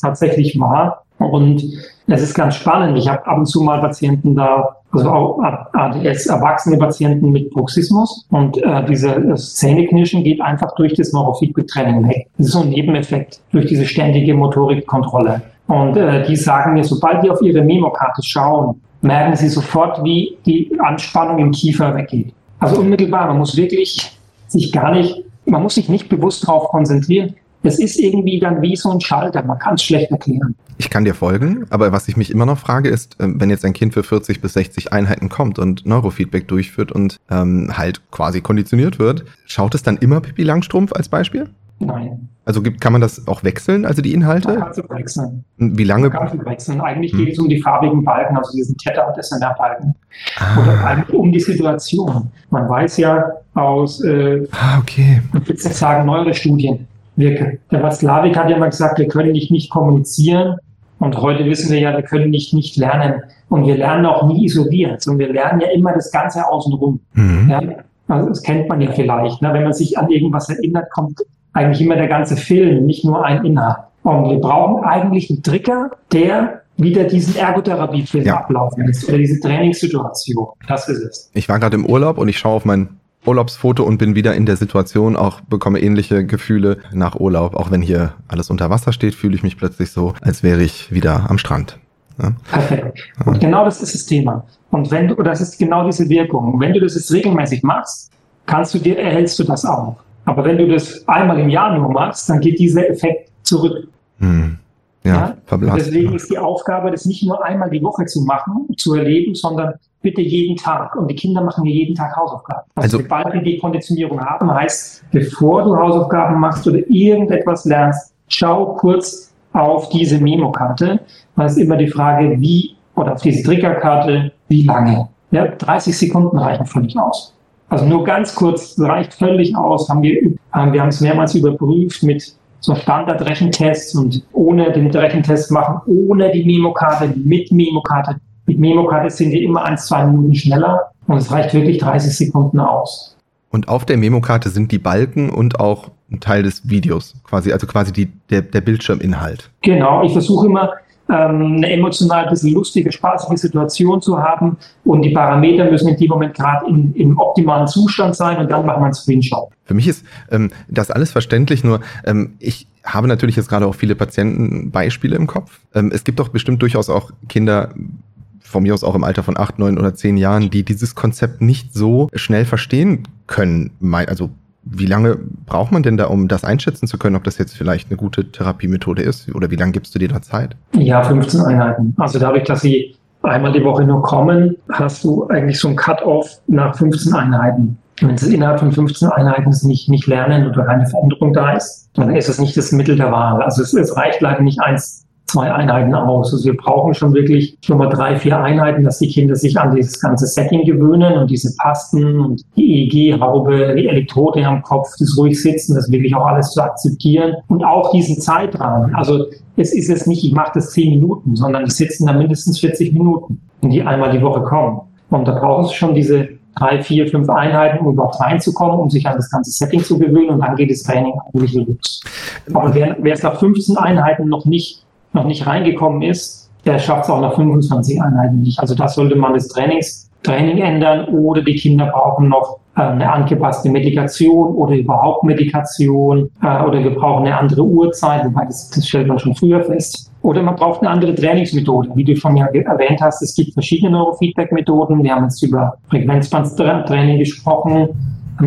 tatsächlich war. Und es ist ganz spannend. Ich habe ab und zu mal Patienten da, also auch ADS, erwachsene Patienten mit Bruxismus. Und äh, dieses Zähneknirschen geht einfach durch das Neurofeedback-Training weg. Das ist so ein Nebeneffekt durch diese ständige Motorikkontrolle. Und äh, die sagen mir, sobald die auf ihre Memokarte schauen, merken sie sofort, wie die Anspannung im Kiefer weggeht. Also unmittelbar, man muss wirklich sich gar nicht, man muss sich nicht bewusst darauf konzentrieren, es ist irgendwie dann wie so ein Schalter. Man kann es schlecht erklären. Ich kann dir folgen, aber was ich mich immer noch frage, ist, ähm, wenn jetzt ein Kind für 40 bis 60 Einheiten kommt und Neurofeedback durchführt und ähm, halt quasi konditioniert wird, schaut es dann immer Pippi Langstrumpf als Beispiel? Nein. Also gibt, kann man das auch wechseln, also die Inhalte? Man kann es wechseln. Wie lange? Man kann es wechseln. Eigentlich hm. geht es um die farbigen Balken, also diesen Theta- und SNR-Balken. Ah. Oder eigentlich um die Situation. Man weiß ja aus, äh, ah, okay. ich würde sagen, neuere Studien, wir, der Watzlawick hat ja mal gesagt, wir können nicht nicht kommunizieren. Und heute wissen wir ja, wir können nicht nicht lernen. Und wir lernen auch nie isoliert, sondern wir lernen ja immer das Ganze außenrum. Mhm. Ja, also das kennt man ja vielleicht. Ne? Wenn man sich an irgendwas erinnert, kommt eigentlich immer der ganze Film, nicht nur ein Inhalt. Und wir brauchen eigentlich einen Trigger, der wieder diesen Ergotherapiefilm ja. ablaufen lässt oder diese Trainingssituation. Das ist es. Ich war gerade im Urlaub und ich schaue auf mein Urlaubsfoto und bin wieder in der Situation, auch bekomme ähnliche Gefühle nach Urlaub. Auch wenn hier alles unter Wasser steht, fühle ich mich plötzlich so, als wäre ich wieder am Strand. Ja. Perfekt. Und genau das ist das Thema. Und wenn du, das ist genau diese Wirkung. Wenn du das jetzt regelmäßig machst, kannst du dir, erhältst du das auch. Aber wenn du das einmal im Jahr nur machst, dann geht dieser Effekt zurück. Hm. Ja, ja? Deswegen ist die Aufgabe, das nicht nur einmal die Woche zu machen, zu erleben, sondern bitte jeden Tag. Und die Kinder machen ja jeden Tag Hausaufgaben. Also, also sobald wir die Konditionierung haben, heißt, bevor du Hausaufgaben machst oder irgendetwas lernst, schau kurz auf diese Memo-Karte. Da ist immer die Frage, wie, oder auf diese Triggerkarte, wie lange. Ja, 30 Sekunden reichen völlig aus. Also nur ganz kurz reicht völlig aus. Haben wir, haben wir haben es mehrmals überprüft mit so Standard-Rechentests und ohne den Rechentest machen, ohne die Memokarte, mit Memokarte. Mit Memokarte sind die immer ein, zwei Minuten schneller und es reicht wirklich 30 Sekunden aus. Und auf der Memokarte sind die Balken und auch ein Teil des Videos, quasi, also quasi die, der, der Bildschirminhalt. Genau, ich versuche immer ähm, eine emotional ein bisschen lustige, spaßige Situation zu haben und die Parameter müssen in dem Moment gerade im optimalen Zustand sein und dann machen wir einen Screenshot. Für mich ist ähm, das alles verständlich, nur ähm, ich habe natürlich jetzt gerade auch viele Patientenbeispiele im Kopf. Ähm, es gibt doch bestimmt durchaus auch Kinder, von mir aus auch im Alter von acht, neun oder zehn Jahren, die dieses Konzept nicht so schnell verstehen können. Also wie lange braucht man denn da, um das einschätzen zu können, ob das jetzt vielleicht eine gute Therapiemethode ist? Oder wie lange gibst du dir da Zeit? Ja, 15 Einheiten. Also dadurch, dass sie einmal die Woche nur kommen, hast du eigentlich so ein Cut-off nach 15 Einheiten. Wenn sie innerhalb von 15 Einheiten nicht, nicht lernen oder keine Veränderung da ist, dann ist es nicht das Mittel der Wahl. Also es, es reicht leider nicht eins zwei Einheiten aus. Also wir brauchen schon wirklich schon mal drei, vier Einheiten, dass die Kinder sich an dieses ganze Setting gewöhnen und diese Pasten und die EEG-Haube, die Elektrode am Kopf, das ruhig sitzen, das wirklich auch alles zu akzeptieren und auch diesen Zeitrahmen. Also es ist jetzt nicht, ich mache das zehn Minuten, sondern die sitzen da mindestens 40 Minuten, wenn die einmal die Woche kommen. Und da brauchen sie schon diese drei, vier, fünf Einheiten, um überhaupt reinzukommen, um sich an das ganze Setting zu gewöhnen und dann geht das Training eigentlich los. Aber wer, wer es nach 15 Einheiten noch nicht noch nicht reingekommen ist, der schafft es auch nach 25 Einheiten nicht. Also da sollte man das Trainings, Training ändern oder die Kinder brauchen noch äh, eine angepasste Medikation oder überhaupt Medikation äh, oder wir brauchen eine andere Uhrzeit, wobei das, das stellt man schon früher fest. Oder man braucht eine andere Trainingsmethode. Wie du schon ja erwähnt hast, es gibt verschiedene Neurofeedback-Methoden. Wir haben jetzt über Frequenzbandtraining gesprochen.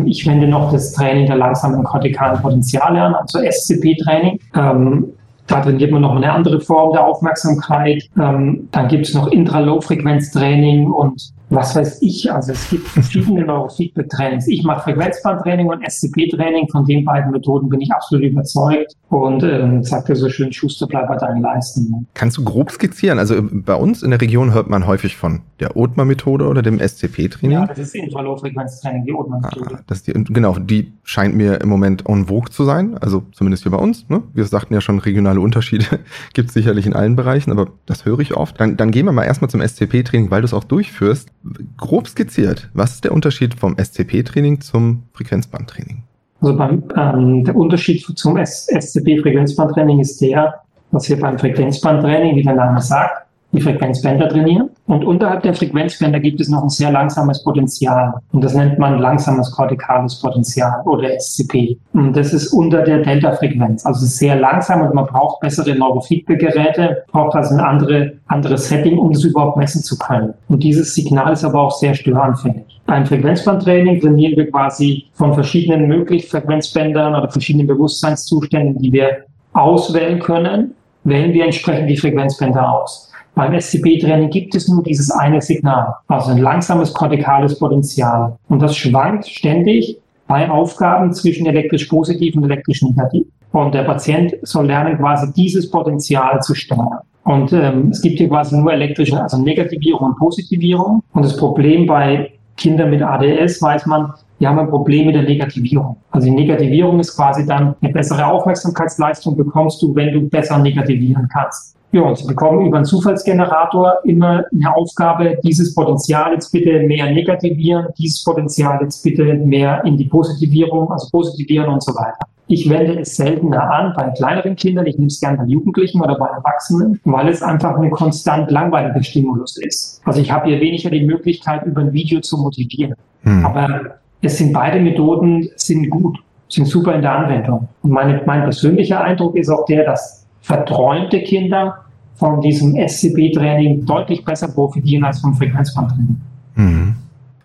Ich wende noch das Training der langsamen kortikalen Potenziale an, also SCP-Training. Ähm, da trainiert man noch eine andere Form der Aufmerksamkeit. Ähm, dann gibt es noch Intra-Low-Frequenz-Training und was weiß ich. Also es gibt verschiedene Neurofeedback-Trainings. Ich mache Frequenzbandtraining und SCP-Training. Von den beiden Methoden bin ich absolut überzeugt und ähm, sagt er so schön, Schuster, bleib bei deinen Leisten. Kannst du grob skizzieren? Also bei uns in der Region hört man häufig von der Othmar-Methode oder dem SCP-Training. Ja, das ist Intra-Low-Frequenz-Training, die Othmar-Methode. Ah, die, genau, die scheint mir im Moment en vogue zu sein. Also zumindest hier bei uns. Ne? Wir sagten ja schon, regionale Unterschiede [laughs] gibt es sicherlich in allen Bereichen, aber das höre ich oft. Dann, dann gehen wir mal erstmal zum SCP-Training, weil du es auch durchführst grob skizziert, was ist der Unterschied vom SCP-Training zum Frequenzbandtraining? Also beim, ähm, der Unterschied zum SCP-Frequenzbandtraining ist der, dass wir beim Frequenzbandtraining, wie der Name sagt, die Frequenzbänder trainieren. Und unterhalb der Frequenzbänder gibt es noch ein sehr langsames Potenzial. Und das nennt man langsames kortikales Potenzial oder SCP. Und das ist unter der Delta-Frequenz. Also sehr langsam und man braucht bessere Neurofeedback-Geräte, braucht also ein andere, anderes Setting, um das überhaupt messen zu können. Und dieses Signal ist aber auch sehr störanfällig. Beim Frequenzbandtraining trainieren wir quasi von verschiedenen möglichen Frequenzbändern oder verschiedenen Bewusstseinszuständen, die wir auswählen können, wählen wir entsprechend die Frequenzbänder aus. Beim SCP-Training gibt es nur dieses eine Signal, also ein langsames kortikales Potenzial. Und das schwankt ständig bei Aufgaben zwischen elektrisch positiv und elektrisch negativ. Und der Patient soll lernen, quasi dieses Potenzial zu steuern. Und ähm, es gibt hier quasi nur elektrische, also Negativierung und Positivierung. Und das Problem bei Kindern mit ADS weiß man, die haben ein Problem mit der Negativierung. Also die Negativierung ist quasi dann eine bessere Aufmerksamkeitsleistung bekommst du, wenn du besser negativieren kannst. Ja, und Sie bekommen über einen Zufallsgenerator immer eine Aufgabe, dieses Potenzial jetzt bitte mehr negativieren, dieses Potenzial jetzt bitte mehr in die Positivierung, also positivieren und so weiter. Ich wende es seltener an bei kleineren Kindern, ich nehme es gerne bei Jugendlichen oder bei Erwachsenen, weil es einfach eine konstant langweilige Stimulus ist. Also ich habe hier weniger die Möglichkeit, über ein Video zu motivieren. Hm. Aber es sind beide Methoden sind gut, sind super in der Anwendung. Und meine, mein persönlicher Eindruck ist auch der, dass verträumte Kinder von diesem SCB-Training deutlich besser profitieren als vom Frequenzbandtraining. Mhm.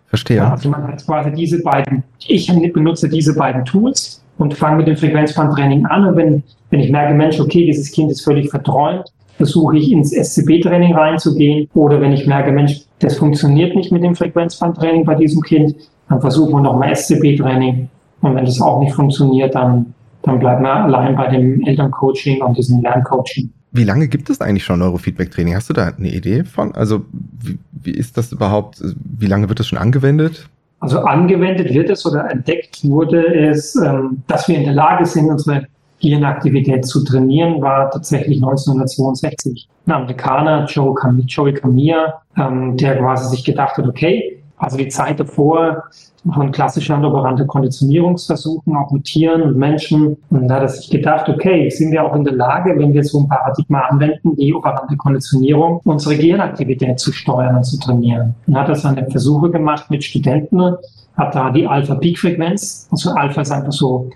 Verstehe. Ja, also man hat quasi diese beiden, ich benutze diese beiden Tools und fange mit dem Frequenzbandtraining an. Und wenn, wenn ich merke, Mensch, okay, dieses Kind ist völlig verträumt, versuche ich ins SCB-Training reinzugehen. Oder wenn ich merke, Mensch, das funktioniert nicht mit dem Frequenzbandtraining bei diesem Kind, dann versuchen wir nochmal SCB-Training. Und wenn das auch nicht funktioniert, dann, dann bleiben wir allein bei dem Elterncoaching und diesem Lerncoaching. Wie lange gibt es eigentlich schon Neurofeedback-Training? Hast du da eine Idee von? Also wie, wie ist das überhaupt? Wie lange wird das schon angewendet? Also angewendet wird es oder entdeckt wurde es, ähm, dass wir in der Lage sind, unsere Gehirnaktivität zu trainieren, war tatsächlich 1962. Ein Amerikaner, Joe Cam Joey Camilla, ähm, der quasi sich gedacht hat, okay, also die Zeit davor von klassischen operante Konditionierungsversuchen, auch mit Tieren und Menschen. Und da hat er sich gedacht, okay, sind wir auch in der Lage, wenn wir so ein Paradigma anwenden, die operante Konditionierung, unsere Gehirnaktivität zu steuern und zu trainieren. Und hat er seine Versuche gemacht mit Studenten, hat da die Alpha-Peak-Frequenz, also Alpha ist einfach so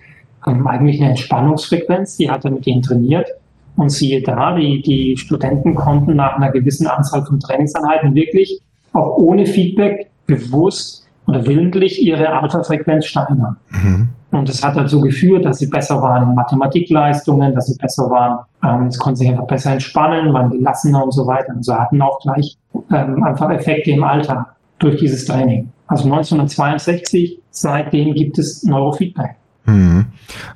ähm, eigentlich eine Entspannungsfrequenz, die hat er mit denen trainiert. Und siehe da, die, die Studenten konnten nach einer gewissen Anzahl von Trainingseinheiten wirklich auch ohne Feedback bewusst oder willentlich ihre Alpha-Frequenz steigern. Mhm. Und das hat dazu geführt, dass sie besser waren in Mathematikleistungen, dass sie besser waren, ähm, es konnten sich einfach besser entspannen, waren gelassener und so weiter. Und so hatten auch gleich ähm, einfach Effekte im Alter durch dieses Training. Also 1962, seitdem gibt es Neurofeedback. Mhm.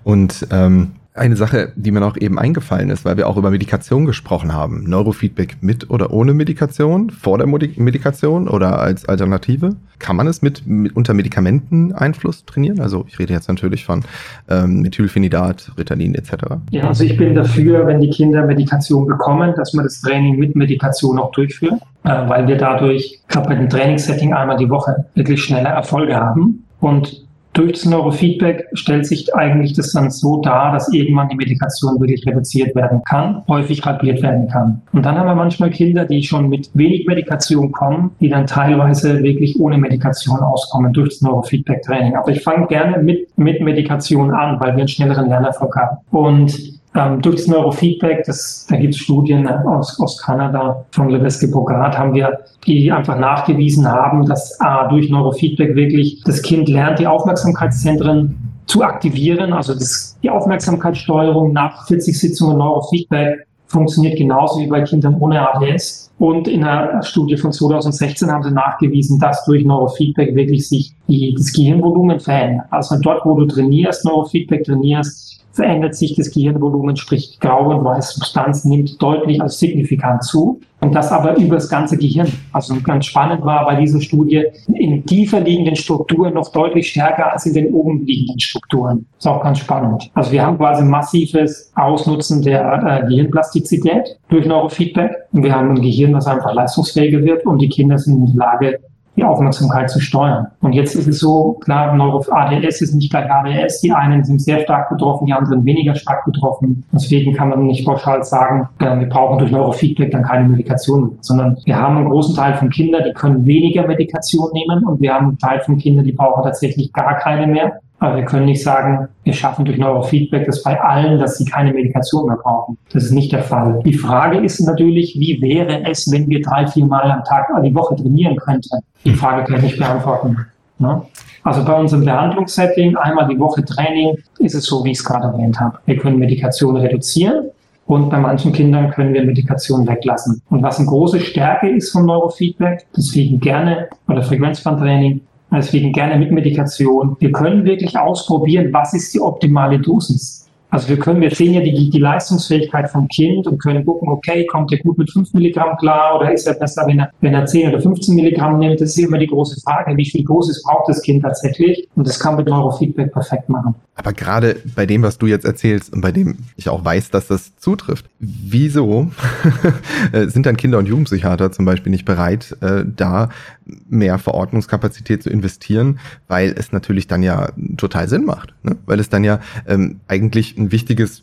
Und ähm, eine Sache, die mir noch eben eingefallen ist, weil wir auch über Medikation gesprochen haben. Neurofeedback mit oder ohne Medikation, vor der Medikation oder als Alternative. Kann man es mit, mit unter Medikamenteneinfluss trainieren? Also ich rede jetzt natürlich von ähm, Methylphenidat, Ritalin etc. Ja, also ich bin dafür, wenn die Kinder Medikation bekommen, dass man das Training mit Medikation auch durchführt, äh, weil wir dadurch gerade bei dem Trainingssetting einmal die Woche wirklich schnelle Erfolge haben. Und durch das Neurofeedback stellt sich eigentlich das dann so dar, dass irgendwann die Medikation wirklich reduziert werden kann, häufig halbiert werden kann. Und dann haben wir manchmal Kinder, die schon mit wenig Medikation kommen, die dann teilweise wirklich ohne Medikation auskommen durch das Neurofeedback-Training. Aber ich fange gerne mit, mit Medikation an, weil wir einen schnelleren Lernerfolg haben. Und ähm, durch das Neurofeedback, das, da gibt es Studien aus, aus Kanada von Levesque Bogart, haben wir, die einfach nachgewiesen haben, dass äh, durch Neurofeedback wirklich das Kind lernt, die Aufmerksamkeitszentren zu aktivieren. Also das, die Aufmerksamkeitssteuerung nach 40 Sitzungen Neurofeedback funktioniert genauso wie bei Kindern ohne ADS. Und in einer Studie von 2016 haben sie nachgewiesen, dass durch Neurofeedback wirklich sich die, das Gehirnvolumen verändert. Also dort, wo du trainierst, Neurofeedback trainierst, verändert sich das Gehirnvolumen, sprich grau und weiße Substanz nimmt deutlich als signifikant zu. Und das aber über das ganze Gehirn. Also ganz spannend war bei dieser Studie in tiefer liegenden Strukturen noch deutlich stärker als in den oben liegenden Strukturen. Ist auch ganz spannend. Also wir haben quasi massives Ausnutzen der äh, Gehirnplastizität durch Neurofeedback. Und wir haben ein Gehirn, das einfach leistungsfähiger wird und die Kinder sind in der Lage, die Aufmerksamkeit zu steuern. Und jetzt ist es so, klar, Neuro-ADS ist nicht gleich ADS. Die einen sind sehr stark betroffen, die anderen weniger stark betroffen. Deswegen kann man nicht pauschal sagen, äh, wir brauchen durch Neurofeedback dann keine Medikation, sondern wir haben einen großen Teil von Kindern, die können weniger Medikation nehmen und wir haben einen Teil von Kindern, die brauchen tatsächlich gar keine mehr. Aber wir können nicht sagen, wir schaffen durch Neurofeedback das bei allen, dass sie keine Medikation mehr brauchen. Das ist nicht der Fall. Die Frage ist natürlich, wie wäre es, wenn wir drei, vier Mal am Tag, die Woche trainieren könnten? Die Frage kann ich nicht beantworten. Ne? Also bei unserem Behandlungssetting, einmal die Woche Training, ist es so, wie ich es gerade erwähnt habe. Wir können Medikation reduzieren und bei manchen Kindern können wir Medikation weglassen. Und was eine große Stärke ist von Neurofeedback, deswegen gerne oder Frequenzbandtraining, Deswegen gerne mit Medikation. Wir können wirklich ausprobieren, was ist die optimale Dosis. Also wir können, wir sehen ja die, die Leistungsfähigkeit vom Kind und können gucken, okay, kommt er gut mit 5 Milligramm klar oder ist er besser, wenn er, wenn er 10 oder 15 Milligramm nimmt? Das ist immer die große Frage, wie viel Dosis braucht das Kind tatsächlich? Und das kann mit Neurofeedback perfekt machen. Aber gerade bei dem, was du jetzt erzählst und bei dem ich auch weiß, dass das zutrifft, wieso [laughs] sind dann Kinder- und Jugendpsychiater zum Beispiel nicht bereit, äh, da mehr Verordnungskapazität zu investieren, weil es natürlich dann ja total Sinn macht, ne? weil es dann ja ähm, eigentlich ein wichtiges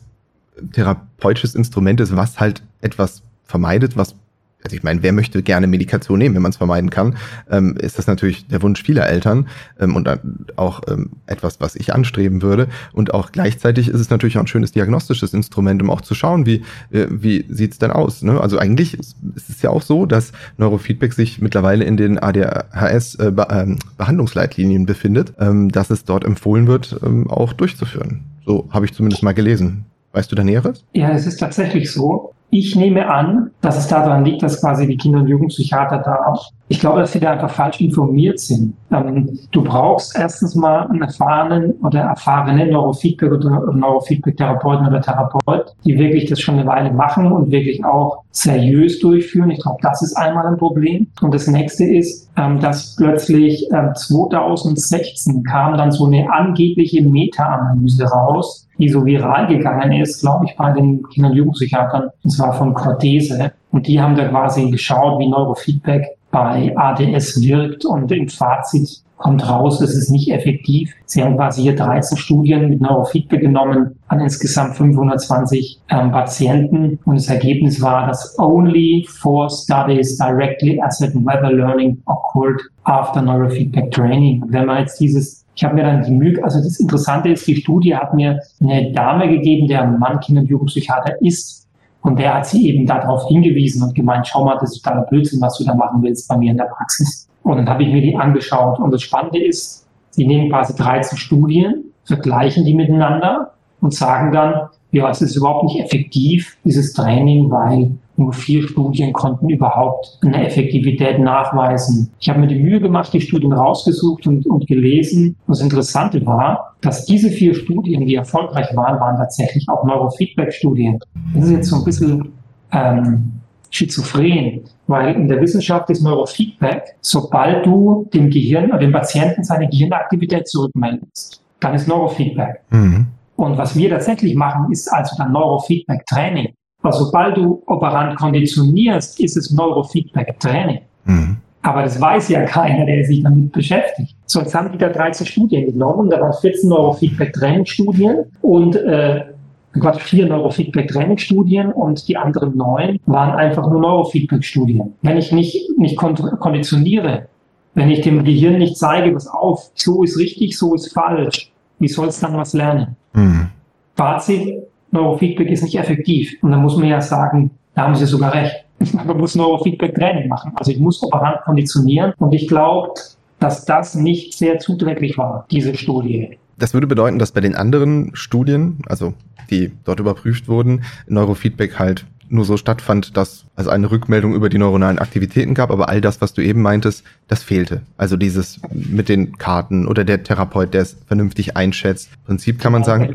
therapeutisches Instrument ist, was halt etwas vermeidet, was also ich meine, wer möchte gerne Medikation nehmen, wenn man es vermeiden kann, ähm, ist das natürlich der Wunsch vieler Eltern ähm, und auch ähm, etwas, was ich anstreben würde. Und auch gleichzeitig ist es natürlich auch ein schönes diagnostisches Instrument, um auch zu schauen, wie, äh, wie sieht's denn aus. Ne? Also eigentlich ist, ist, es ja auch so, dass Neurofeedback sich mittlerweile in den ADHS-Behandlungsleitlinien äh, ähm, befindet, ähm, dass es dort empfohlen wird, ähm, auch durchzuführen. So habe ich zumindest mal gelesen. Weißt du da Näheres? Ja, es ist tatsächlich so. Ich nehme an, dass es daran liegt, dass quasi die Kinder- und Jugendpsychiater da auch, ich glaube, dass sie da einfach falsch informiert sind. Ähm, du brauchst erstens mal einen erfahrenen oder erfahrenen Neurofeedback oder Neurofeedback-Therapeuten oder Therapeut, die wirklich das schon eine Weile machen und wirklich auch seriös durchführen. Ich glaube, das ist einmal ein Problem. Und das nächste ist, ähm, dass plötzlich 2016 ähm, kam dann so eine angebliche Meta-Analyse raus, die so viral gegangen ist, glaube ich, bei den Kinder- und Jugendpsychiatern, und zwar von Cortese. Und die haben da quasi geschaut, wie Neurofeedback bei ADS wirkt und im Fazit kommt raus, es ist nicht effektiv. Sie haben quasi hier 13 Studien mit Neurofeedback genommen an insgesamt 520 ähm, Patienten und das Ergebnis war, dass only four studies directly asset weather learning occurred after neurofeedback training. Wenn man jetzt dieses ich habe mir dann die Mühe, also das Interessante ist, die Studie hat mir eine Dame gegeben, der Mann Kinder- und Jugendpsychiater ist. Und der hat sie eben darauf hingewiesen und gemeint, schau mal, das ist totaler Blödsinn, was du da machen willst bei mir in der Praxis. Und dann habe ich mir die angeschaut. Und das Spannende ist, sie nehmen quasi 13 Studien, vergleichen die miteinander und sagen dann, ja, es ist überhaupt nicht effektiv, dieses Training, weil nur vier Studien konnten überhaupt eine Effektivität nachweisen. Ich habe mir die Mühe gemacht, die Studien rausgesucht und, und gelesen. Das Interessante war, dass diese vier Studien, die erfolgreich waren, waren tatsächlich auch Neurofeedback-Studien. Das ist jetzt so ein bisschen ähm, schizophren, weil in der Wissenschaft ist Neurofeedback, sobald du dem Gehirn oder dem Patienten seine Gehirnaktivität zurückmeldest, dann ist Neurofeedback. Mhm. Und was wir tatsächlich machen, ist also dann Neurofeedback-Training. Aber sobald du Operant konditionierst, ist es Neurofeedback-Training. Mhm. Aber das weiß ja keiner, der sich damit beschäftigt. So, jetzt haben die da 13 Studien genommen, da waren 14 Neurofeedback-Training-Studien und äh, Quatsch, vier Neurofeedback-Training-Studien und die anderen neun waren einfach nur Neurofeedback-Studien. Wenn ich nicht, nicht konditioniere, wenn ich dem Gehirn nicht zeige, was auf, so ist richtig, so ist falsch, wie soll es dann was lernen? Mhm. Fazit, Neurofeedback ist nicht effektiv. Und dann muss man ja sagen, da haben Sie sogar recht. Man muss Neurofeedback-Training machen. Also ich muss Operant konditionieren. Und ich glaube, dass das nicht sehr zuträglich war, diese Studie. Das würde bedeuten, dass bei den anderen Studien, also die dort überprüft wurden, Neurofeedback halt nur so stattfand, dass es eine Rückmeldung über die neuronalen Aktivitäten gab, aber all das, was du eben meintest, das fehlte. Also dieses mit den Karten oder der Therapeut, der es vernünftig einschätzt. Im Prinzip kann man sagen.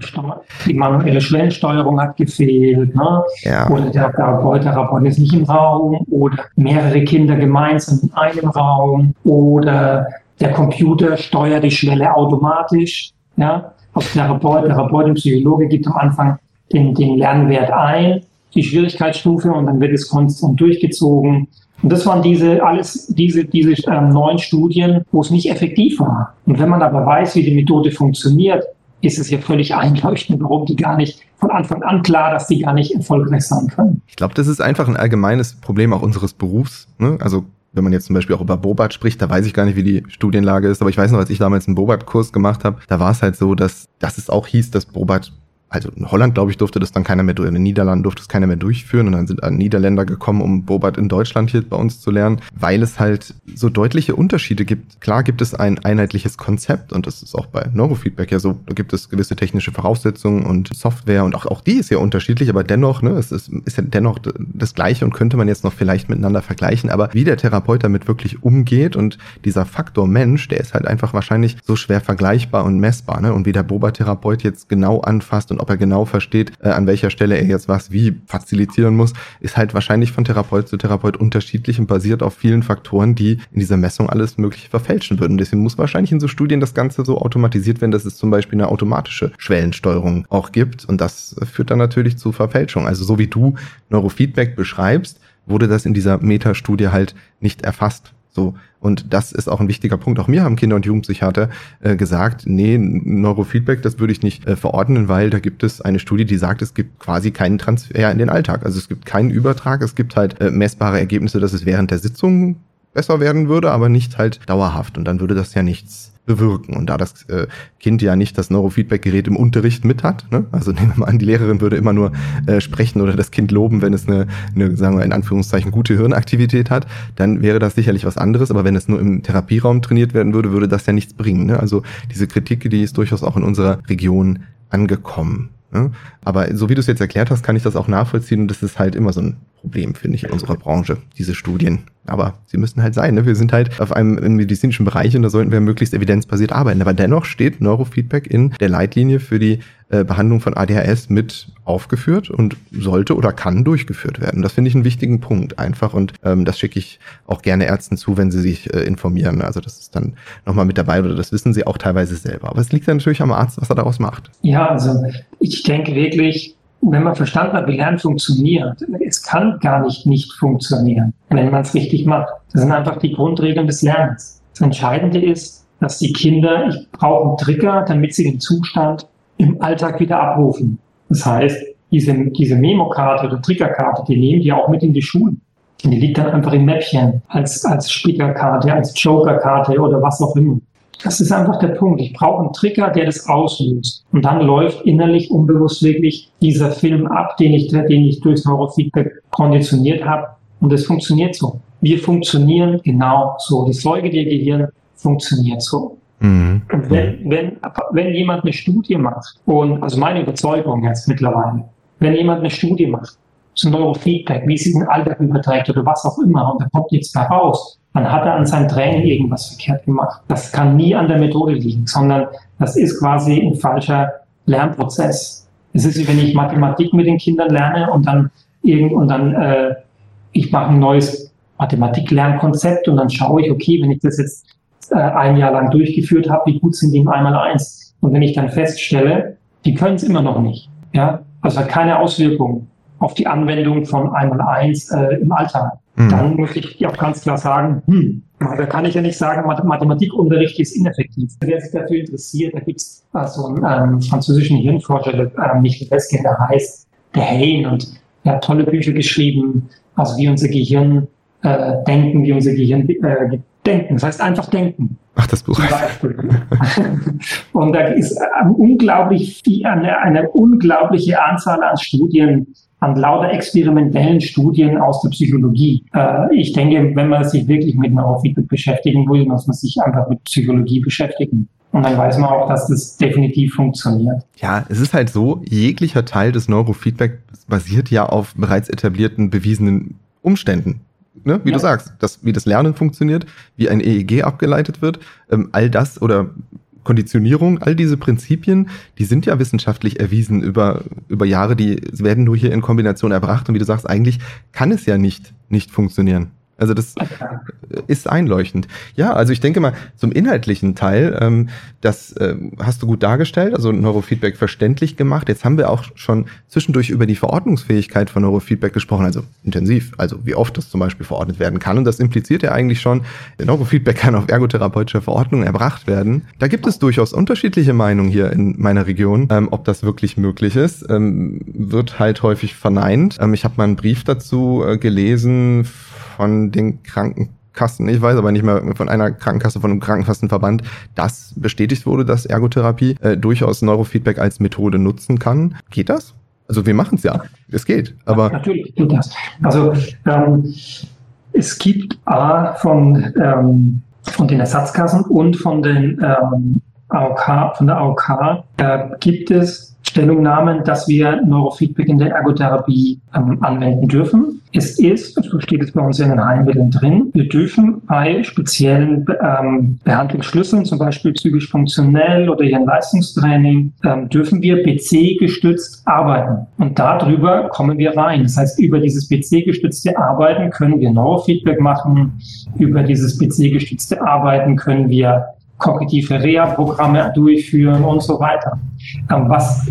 Die manuelle Schwellensteuerung hat gefehlt, ne? Ja. Oder der Therapeut, Therapeut ist nicht im Raum oder mehrere Kinder gemeinsam in einem Raum oder der Computer steuert die Schwelle automatisch, ja? Auf Therapeut, Therapeut und Psychologe gibt am Anfang den, den Lernwert ein die Schwierigkeitsstufe und dann wird es konstant durchgezogen. Und das waren diese, alles, diese, diese ähm, neuen Studien, wo es nicht effektiv war. Und wenn man aber weiß, wie die Methode funktioniert, ist es ja völlig einleuchtend, warum die gar nicht von Anfang an klar, dass die gar nicht erfolgreich sein können. Ich glaube, das ist einfach ein allgemeines Problem auch unseres Berufs. Ne? Also wenn man jetzt zum Beispiel auch über Bobat spricht, da weiß ich gar nicht, wie die Studienlage ist, aber ich weiß noch, als ich damals einen Bobat-Kurs gemacht habe, da war es halt so, dass, dass es auch hieß, dass Bobat also in Holland, glaube ich, durfte das dann keiner mehr, in den Niederlanden durfte es keiner mehr durchführen. Und dann sind Niederländer gekommen, um Bobat in Deutschland hier bei uns zu lernen, weil es halt so deutliche Unterschiede gibt. Klar gibt es ein einheitliches Konzept und das ist auch bei Neurofeedback ja so, da gibt es gewisse technische Voraussetzungen und Software und auch, auch die ist ja unterschiedlich, aber dennoch, ne, es ist, ist ja dennoch das Gleiche und könnte man jetzt noch vielleicht miteinander vergleichen, aber wie der Therapeut damit wirklich umgeht und dieser Faktor Mensch, der ist halt einfach wahrscheinlich so schwer vergleichbar und messbar, ne, und wie der Boba-Therapeut jetzt genau anfasst und ob er genau versteht, äh, an welcher Stelle er jetzt was wie facilitieren muss, ist halt wahrscheinlich von Therapeut zu Therapeut unterschiedlich und basiert auf vielen Faktoren, die in dieser Messung alles Mögliche verfälschen würden. Deswegen muss wahrscheinlich in so Studien das Ganze so automatisiert werden, dass es zum Beispiel eine automatische Schwellensteuerung auch gibt. Und das führt dann natürlich zu Verfälschung. Also so wie du Neurofeedback beschreibst, wurde das in dieser Metastudie halt nicht erfasst So. Und das ist auch ein wichtiger Punkt. Auch mir haben Kinder- und Jugendpsychiater äh, gesagt, nee, Neurofeedback, das würde ich nicht äh, verordnen, weil da gibt es eine Studie, die sagt, es gibt quasi keinen Transfer in den Alltag. Also es gibt keinen Übertrag, es gibt halt äh, messbare Ergebnisse, dass es während der Sitzung besser werden würde, aber nicht halt dauerhaft. Und dann würde das ja nichts bewirken. Und da das äh, Kind ja nicht das Neurofeedback-Gerät im Unterricht mit hat, ne? also [laughs] nehmen wir mal an, die Lehrerin würde immer nur äh, sprechen oder das Kind loben, wenn es eine, eine, sagen wir in Anführungszeichen, gute Hirnaktivität hat, dann wäre das sicherlich was anderes. Aber wenn es nur im Therapieraum trainiert werden würde, würde das ja nichts bringen. Ne? Also diese Kritik, die ist durchaus auch in unserer Region angekommen. Ne? Aber so wie du es jetzt erklärt hast, kann ich das auch nachvollziehen und das ist halt immer so ein Problem, finde ich, in unserer Branche, diese Studien. Aber sie müssen halt sein. Ne? Wir sind halt auf einem medizinischen Bereich und da sollten wir möglichst evidenzbasiert arbeiten. Aber dennoch steht Neurofeedback in der Leitlinie für die äh, Behandlung von ADHS mit aufgeführt und sollte oder kann durchgeführt werden. Das finde ich einen wichtigen Punkt einfach und ähm, das schicke ich auch gerne Ärzten zu, wenn sie sich äh, informieren. Also das ist dann nochmal mit dabei oder das wissen sie auch teilweise selber. Aber es liegt ja natürlich am Arzt, was er daraus macht. Ja, also ich denke wirklich, wenn man verstanden hat, wie Lernen funktioniert, es kann gar nicht nicht funktionieren, wenn man es richtig macht. Das sind einfach die Grundregeln des Lernens. Das Entscheidende ist, dass die Kinder, ich brauche einen Trigger, damit sie den Zustand im Alltag wieder abrufen. Das heißt, diese, diese Memokarte oder Triggerkarte, die nehmen die auch mit in die Schulen. Die liegt dann einfach im Mäppchen als, als Spiegelkarte, als Jokerkarte oder was auch immer. Das ist einfach der Punkt. Ich brauche einen Trigger, der das auslöst. Und dann läuft innerlich unbewusst wirklich dieser Film ab, den ich, den ich durchs Neurofeedback konditioniert habe. Und es funktioniert so. Wir funktionieren genau so. Das Säugetiergehirn funktioniert so. Mhm. Und wenn, wenn, wenn jemand eine Studie macht, und also meine Überzeugung jetzt mittlerweile, wenn jemand eine Studie macht, zum Neurofeedback, wie es in den Alltag überträgt oder was auch immer, und da kommt nichts mehr raus, dann hat er an seinem Training irgendwas verkehrt gemacht. Das kann nie an der Methode liegen, sondern das ist quasi ein falscher Lernprozess. Es ist wie wenn ich Mathematik mit den Kindern lerne und dann irgend und dann äh, ich mache ein neues Mathematik-Lernkonzept und dann schaue ich, okay, wenn ich das jetzt äh, ein Jahr lang durchgeführt habe, wie gut sind die im Einmal-Eins? Und wenn ich dann feststelle, die können es immer noch nicht, ja, also hat keine Auswirkungen auf die Anwendung von Einmal-Eins äh, im Alltag. Mhm. Dann muss ich auch ganz klar sagen, hm, da kann ich ja nicht sagen, Mathematikunterricht ist ineffektiv. Wer sich dafür interessiert, da gibt es äh, so einen ähm, französischen Hirnforscher, der äh, nicht Westgen, der heißt der Hain und er hat tolle Bücher geschrieben, also wie unser Gehirn äh, denken, wie unser Gehirn äh, denken. Das heißt einfach denken. Ach, das Buch. [laughs] und da ist unglaublich eine, eine unglaubliche Anzahl an Studien an lauter experimentellen Studien aus der Psychologie. Äh, ich denke, wenn man sich wirklich mit Neurofeedback beschäftigen will, muss man sich einfach mit Psychologie beschäftigen. Und dann weiß man auch, dass das definitiv funktioniert. Ja, es ist halt so, jeglicher Teil des Neurofeedback basiert ja auf bereits etablierten, bewiesenen Umständen. Ne? Wie ja. du sagst, das, wie das Lernen funktioniert, wie ein EEG abgeleitet wird, ähm, all das oder Konditionierung, all diese Prinzipien, die sind ja wissenschaftlich erwiesen über, über Jahre, die werden nur hier in Kombination erbracht und wie du sagst, eigentlich kann es ja nicht, nicht funktionieren. Also das ist einleuchtend. Ja, also ich denke mal, zum inhaltlichen Teil, ähm, das äh, hast du gut dargestellt, also Neurofeedback verständlich gemacht. Jetzt haben wir auch schon zwischendurch über die Verordnungsfähigkeit von Neurofeedback gesprochen, also intensiv, also wie oft das zum Beispiel verordnet werden kann. Und das impliziert ja eigentlich schon, Neurofeedback kann auf ergotherapeutischer Verordnung erbracht werden. Da gibt es durchaus unterschiedliche Meinungen hier in meiner Region, ähm, ob das wirklich möglich ist. Ähm, wird halt häufig verneint. Ähm, ich habe mal einen Brief dazu äh, gelesen von den Krankenkassen, ich weiß aber nicht mehr, von einer Krankenkasse, von einem Krankenkassenverband, dass bestätigt wurde, dass Ergotherapie äh, durchaus Neurofeedback als Methode nutzen kann. Geht das? Also wir machen es ja. Es geht. Aber natürlich geht das. Also ähm, es gibt A von, ähm, von den Ersatzkassen und von den ähm, AOK, von der AOK äh, gibt es Stellungnahmen, dass wir Neurofeedback in der Ergotherapie ähm, anwenden dürfen. Es ist, so steht es bei uns in den Heilmitteln drin, wir dürfen bei speziellen ähm, Behandlungsschlüsseln, zum Beispiel psychisch funktionell oder ihren Leistungstraining, ähm, dürfen wir BC-gestützt arbeiten. Und darüber kommen wir rein. Das heißt, über dieses BC-gestützte Arbeiten können wir Neurofeedback machen. Über dieses BC-gestützte Arbeiten können wir kognitive Reha-Programme durchführen und so weiter. Ähm, was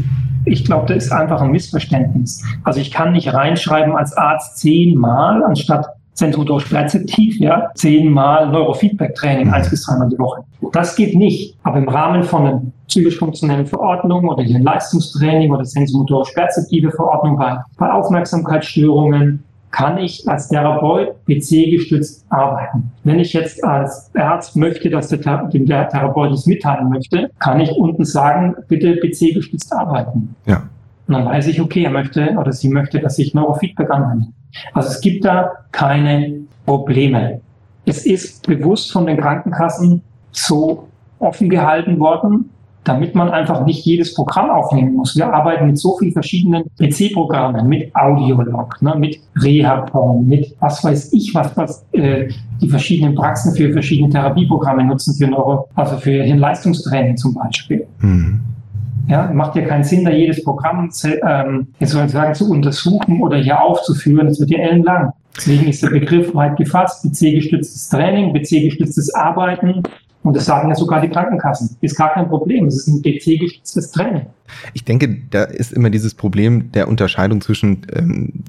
ich glaube, das ist einfach ein Missverständnis. Also ich kann nicht reinschreiben als Arzt zehnmal anstatt sensomotorisch perzeptiv, ja, zehnmal Neurofeedback-Training, eins bis dreimal die Woche. Das geht nicht. Aber im Rahmen von einer psychisch-funktionellen Verordnung oder hier Leistungstraining oder sensomotorisch perzeptive Verordnung bei, bei Aufmerksamkeitsstörungen, kann ich als Therapeut PC-gestützt arbeiten. Wenn ich jetzt als Arzt möchte, dass der, dem der Therapeut es mitteilen möchte, kann ich unten sagen, bitte PC-gestützt arbeiten. Ja. Und dann weiß ich, okay, er möchte oder sie möchte, dass ich Neurofeedback anwende. Also es gibt da keine Probleme. Es ist bewusst von den Krankenkassen so offen gehalten worden, damit man einfach nicht jedes Programm aufnehmen muss. Wir arbeiten mit so vielen verschiedenen PC-Programmen, mit Audiolog, ne, mit Reha-Porn, mit was weiß ich, was, was äh, die verschiedenen Praxen für verschiedene Therapieprogramme nutzen, für Neuro, also für Hirnleistungstraining zum Beispiel. Mhm. Ja, macht ja keinen Sinn, da jedes Programm ähm, jetzt soll ich sagen, zu untersuchen oder hier aufzuführen. Das wird ja ellenlang. Deswegen ist der Begriff weit gefasst. PC-gestütztes Training, PC-gestütztes Arbeiten, und das sagen ja sogar die Krankenkassen. Ist gar kein Problem. Es ist ein PC-gestütztes Training. Ich denke, da ist immer dieses Problem der Unterscheidung zwischen ähm,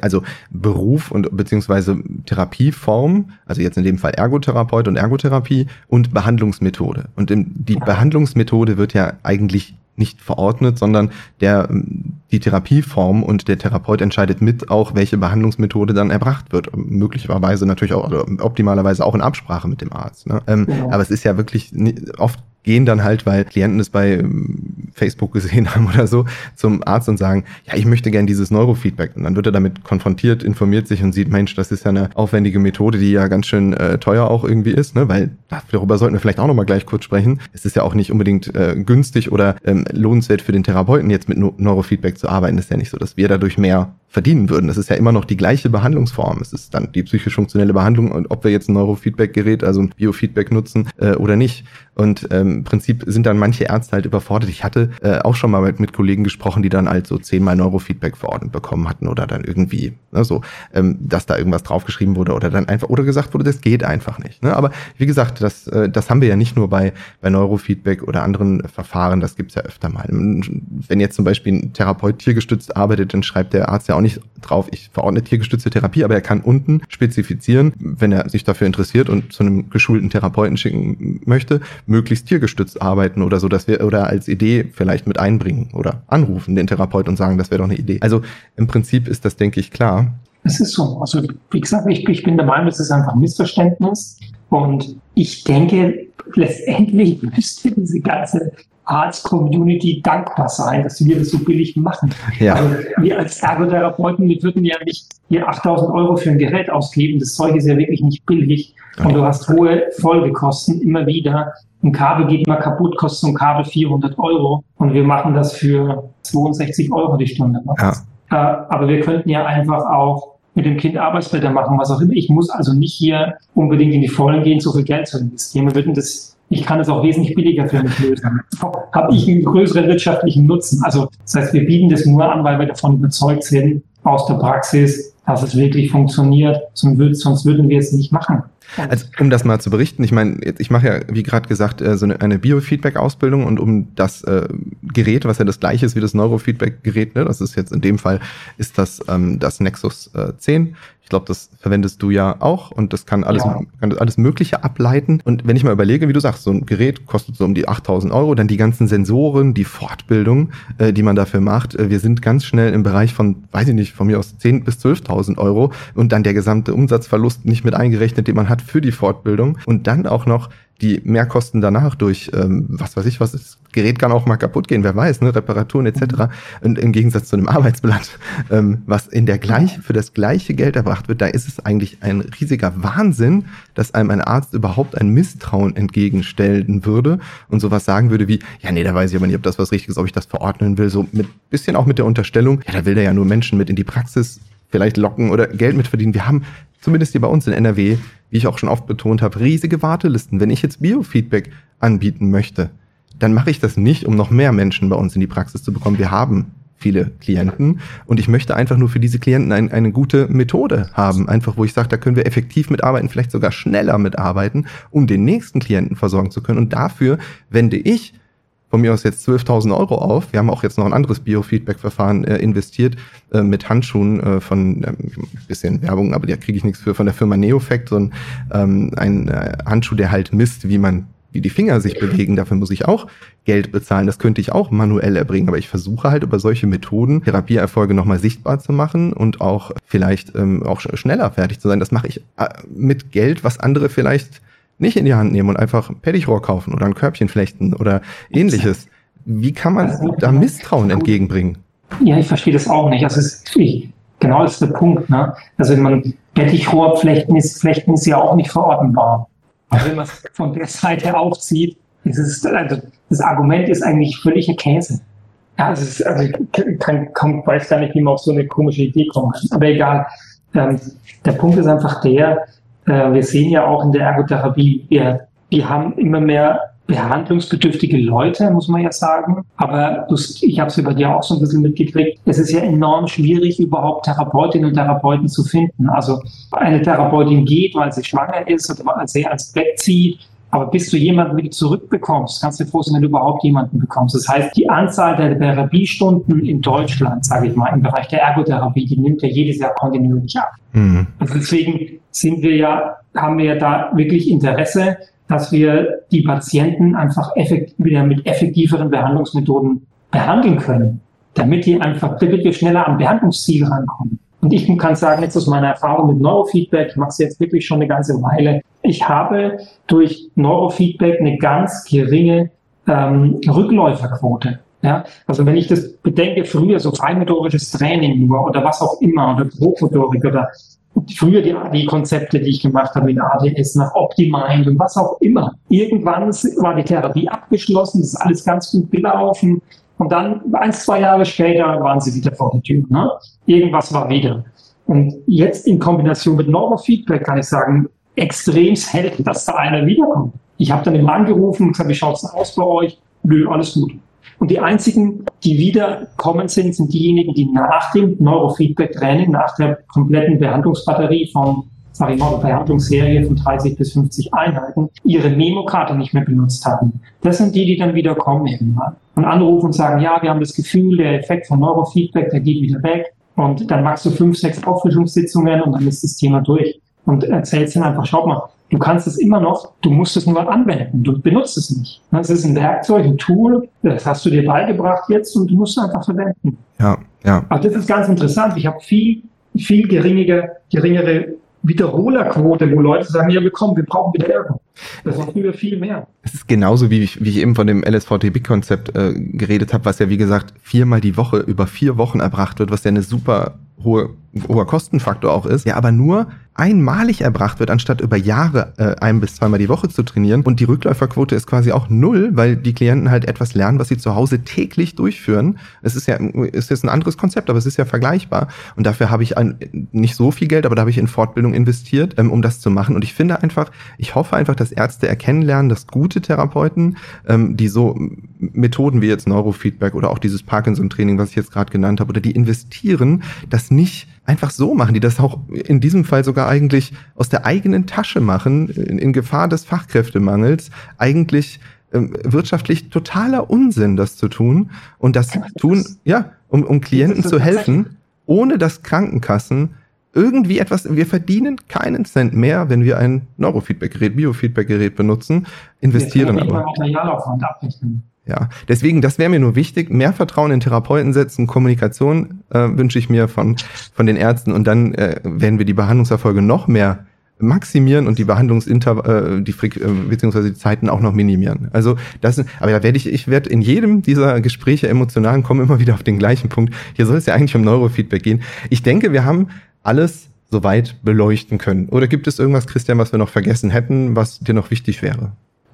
also Beruf und beziehungsweise Therapieform, also jetzt in dem Fall Ergotherapeut und Ergotherapie und Behandlungsmethode. Und die Behandlungsmethode wird ja eigentlich nicht verordnet, sondern der, die Therapieform und der Therapeut entscheidet mit auch, welche Behandlungsmethode dann erbracht wird. Möglicherweise natürlich auch, oder optimalerweise auch in Absprache mit dem Arzt. Ne? Ähm, genau. Aber es ist ja wirklich oft gehen dann halt, weil Klienten es bei ähm, Facebook gesehen haben oder so, zum Arzt und sagen, ja, ich möchte gern dieses Neurofeedback. Und dann wird er damit konfrontiert, informiert sich und sieht, Mensch, das ist ja eine aufwendige Methode, die ja ganz schön äh, teuer auch irgendwie ist, ne? weil darüber sollten wir vielleicht auch nochmal gleich kurz sprechen. Es ist ja auch nicht unbedingt äh, günstig oder ähm, lohnenswert für den Therapeuten, jetzt mit Neurofeedback zu arbeiten. Das ist ja nicht so, dass wir dadurch mehr verdienen würden. Das ist ja immer noch die gleiche Behandlungsform. Es ist dann die psychisch-funktionelle Behandlung und ob wir jetzt ein Neurofeedback-Gerät, also ein Biofeedback nutzen äh, oder nicht. Und ähm, im Prinzip sind dann manche Ärzte halt überfordert. Ich hatte äh, auch schon mal mit, mit Kollegen gesprochen, die dann halt so zehnmal Neurofeedback verordnet bekommen hatten oder dann irgendwie, ne, so, ähm, dass da irgendwas draufgeschrieben wurde oder dann einfach, oder gesagt wurde, das geht einfach nicht. Ne? Aber wie gesagt, das, äh, das haben wir ja nicht nur bei, bei Neurofeedback oder anderen Verfahren, das gibt's ja öfter mal. Wenn jetzt zum Beispiel ein Therapeut tiergestützt arbeitet, dann schreibt der Arzt ja auch nicht drauf, ich verordne tiergestützte Therapie, aber er kann unten spezifizieren, wenn er sich dafür interessiert und zu einem geschulten Therapeuten schicken möchte, möglichst tiergestützt arbeiten oder so, dass wir oder als Idee vielleicht mit einbringen oder anrufen den Therapeut und sagen, das wäre doch eine Idee. Also im Prinzip ist das, denke ich, klar. Es ist so. Also wie gesagt, ich, ich bin der Meinung, es ist einfach ein Missverständnis. Und ich denke, letztendlich müsste diese ganze Arzt-Community dankbar sein, dass wir das so billig machen. Ja. Also wir als Ergotherapeuten, wir würden ja nicht hier 8000 Euro für ein Gerät ausgeben. Das Zeug ist ja wirklich nicht billig. Und du hast hohe Folgekosten immer wieder. Ein Kabel geht immer kaputt, kostet so ein Kabel 400 Euro. Und wir machen das für 62 Euro die Stunde. Ja. Äh, aber wir könnten ja einfach auch mit dem Kind Arbeitsblätter machen, was auch immer. Ich muss also nicht hier unbedingt in die Vollen gehen, so viel Geld zu investieren. Wir würden das ich kann es auch wesentlich billiger für mich lösen. Habe ich einen größeren wirtschaftlichen Nutzen. Also das heißt, wir bieten das nur an, weil wir davon überzeugt sind aus der Praxis, dass es wirklich funktioniert. Sonst würden wir es nicht machen. Also um das mal zu berichten, ich meine, ich mache ja, wie gerade gesagt, äh, so eine, eine Biofeedback-Ausbildung und um das äh, Gerät, was ja das gleiche ist wie das Neurofeedback-Gerät, ne, das ist jetzt in dem Fall, ist das ähm, das Nexus äh, 10. Ich glaube, das verwendest du ja auch und das kann alles, ja. kann alles Mögliche ableiten. Und wenn ich mal überlege, wie du sagst, so ein Gerät kostet so um die 8000 Euro, dann die ganzen Sensoren, die Fortbildung, äh, die man dafür macht. Äh, wir sind ganz schnell im Bereich von, weiß ich nicht, von mir aus 10 bis 12.000 Euro und dann der gesamte Umsatzverlust nicht mit eingerechnet, den man hat für die Fortbildung und dann auch noch die Mehrkosten danach durch, ähm, was weiß ich was, das Gerät kann auch mal kaputt gehen, wer weiß, ne, Reparaturen etc. Und im Gegensatz zu einem Arbeitsblatt, [laughs] ähm, was in der gleich, für das gleiche Geld erbracht wird, da ist es eigentlich ein riesiger Wahnsinn, dass einem ein Arzt überhaupt ein Misstrauen entgegenstellen würde und sowas sagen würde wie, ja nee, da weiß ich aber nicht, ob das was Richtiges, ob ich das verordnen will, so mit bisschen auch mit der Unterstellung, ja, da will der ja nur Menschen mit in die Praxis vielleicht locken oder Geld mitverdienen. Wir haben zumindest hier bei uns in NRW wie ich auch schon oft betont habe, riesige Wartelisten. Wenn ich jetzt Biofeedback anbieten möchte, dann mache ich das nicht, um noch mehr Menschen bei uns in die Praxis zu bekommen. Wir haben viele Klienten und ich möchte einfach nur für diese Klienten ein, eine gute Methode haben, einfach wo ich sage, da können wir effektiv mitarbeiten, vielleicht sogar schneller mitarbeiten, um den nächsten Klienten versorgen zu können. Und dafür wende ich von mir aus jetzt 12.000 Euro auf. Wir haben auch jetzt noch ein anderes Biofeedback-Verfahren äh, investiert äh, mit Handschuhen äh, von ähm, bisschen Werbung, aber da kriege ich nichts für von der Firma Neofact, so ein, ähm, ein äh, Handschuh, der halt misst, wie man wie die Finger sich bewegen. Dafür muss ich auch Geld bezahlen. Das könnte ich auch manuell erbringen. Aber ich versuche halt über solche Methoden Therapieerfolge nochmal sichtbar zu machen und auch vielleicht ähm, auch schneller fertig zu sein. Das mache ich äh, mit Geld, was andere vielleicht nicht in die Hand nehmen und einfach Pettichrohr kaufen oder ein Körbchen flechten oder ähnliches. Wie kann man also, da Misstrauen entgegenbringen? Ja, ich verstehe das auch nicht. Also es, ich, genau das ist der Punkt. Ne? Also wenn man Pettichrohr flechten ist, flechten ist ja auch nicht verordnbar. Aber wenn man es von der Seite aufzieht, ist es, also das Argument ist eigentlich völliger Käse. Ja, es ist, also ich kann, kann, weiß gar nicht, wie man auf so eine komische Idee kommt. Aber egal. Ähm, der Punkt ist einfach der, äh, wir sehen ja auch in der Ergotherapie, wir, wir haben immer mehr behandlungsbedürftige Leute, muss man ja sagen. Aber du, ich habe es über dir auch so ein bisschen mitgekriegt. Es ist ja enorm schwierig, überhaupt Therapeutinnen und Therapeuten zu finden. Also eine Therapeutin geht, weil sie schwanger ist oder weil sie ans Bett zieht. Aber bis du jemanden wieder zurückbekommst, kannst du dir froh sein, wenn du überhaupt jemanden bekommst. Das heißt, die Anzahl der Therapiestunden in Deutschland, sage ich mal, im Bereich der Ergotherapie, die nimmt ja jedes Jahr kontinuierlich ab. Mhm. Also deswegen sind wir ja, haben wir ja da wirklich Interesse, dass wir die Patienten einfach effekt, wieder mit effektiveren Behandlungsmethoden behandeln können, damit die einfach, damit wir schneller am Behandlungsziel rankommen. Und ich kann sagen, jetzt aus meiner Erfahrung mit Neurofeedback, ich mache es jetzt wirklich schon eine ganze Weile, ich habe durch Neurofeedback eine ganz geringe ähm, Rückläuferquote. Ja, also wenn ich das bedenke, früher so feinmotorisches Training nur oder was auch immer oder Grobmotorik oder früher die, die Konzepte, die ich gemacht habe mit ADS nach Optimind und was auch immer. Irgendwann war die Therapie abgeschlossen, ist alles ganz gut gelaufen. Und dann, ein, zwei Jahre später, waren sie wieder vor der Tür. Ne? Irgendwas war wieder. Und jetzt in Kombination mit Neurofeedback kann ich sagen, extrem selten, dass da einer wiederkommt. Ich habe dann immer angerufen und gesagt, wie schaut's aus bei euch? Nö, alles gut. Und die einzigen, die wiederkommen sind, sind diejenigen, die nach dem Neurofeedback-Training, nach der kompletten Behandlungsbatterie von, sag ich mal, Behandlungsserie von 30 bis 50 Einheiten, ihre Memo-Karte nicht mehr benutzt haben. Das sind die, die dann wieder kommen irgendwann und anrufen und sagen, ja, wir haben das Gefühl, der Effekt von Neurofeedback, der geht wieder weg. Und dann machst du fünf, sechs Auffrischungssitzungen und dann ist das Thema durch. Und erzählst dann einfach, schau mal, Du kannst es immer noch, du musst es nur anwenden, du benutzt es nicht. Das ist ein Werkzeug, ein Tool, das hast du dir beigebracht jetzt und du musst es einfach verwenden. Ja, ja. Also das ist ganz interessant. Ich habe viel, viel geringere, geringere Wiederholerquote, wo Leute sagen, ja, wir kommen, wir brauchen Ergo. Das war früher viel mehr. Es ist genauso, wie ich, wie ich eben von dem LSVT-Big-Konzept äh, geredet habe, was ja, wie gesagt, viermal die Woche über vier Wochen erbracht wird, was ja eine super hohe, hoher Kostenfaktor auch ist, ja, aber nur einmalig erbracht wird, anstatt über Jahre äh, ein bis zweimal die Woche zu trainieren. Und die Rückläuferquote ist quasi auch null, weil die Klienten halt etwas lernen, was sie zu Hause täglich durchführen. Es ist ja ist jetzt ein anderes Konzept, aber es ist ja vergleichbar. Und dafür habe ich ein, nicht so viel Geld, aber da habe ich in Fortbildung investiert, ähm, um das zu machen. Und ich finde einfach, ich hoffe einfach, dass Ärzte erkennen lernen, dass gute Therapeuten, ähm, die so Methoden wie jetzt Neurofeedback oder auch dieses Parkinson-Training, was ich jetzt gerade genannt habe, oder die investieren, das nicht einfach so machen, die das auch in diesem Fall sogar eigentlich aus der eigenen Tasche machen, in, in Gefahr des Fachkräftemangels, eigentlich ähm, wirtschaftlich totaler Unsinn, das zu tun und das tun, ja, um, um Klienten zu helfen, ohne dass Krankenkassen irgendwie etwas, wir verdienen keinen Cent mehr, wenn wir ein Neurofeedback-Gerät, Biofeedback-Gerät benutzen, investieren aber. Materialaufwand abrechnen. Ja, deswegen, das wäre mir nur wichtig. Mehr Vertrauen in Therapeuten setzen, Kommunikation äh, wünsche ich mir von, von den Ärzten und dann äh, werden wir die Behandlungserfolge noch mehr maximieren und die Behandlungsinter äh, die Freq äh, beziehungsweise die Zeiten auch noch minimieren. Also das aber da werde ich ich werde in jedem dieser Gespräche emotionalen kommen immer wieder auf den gleichen Punkt. Hier soll es ja eigentlich um Neurofeedback gehen. Ich denke, wir haben alles soweit beleuchten können. Oder gibt es irgendwas Christian, was wir noch vergessen hätten, was dir noch wichtig wäre?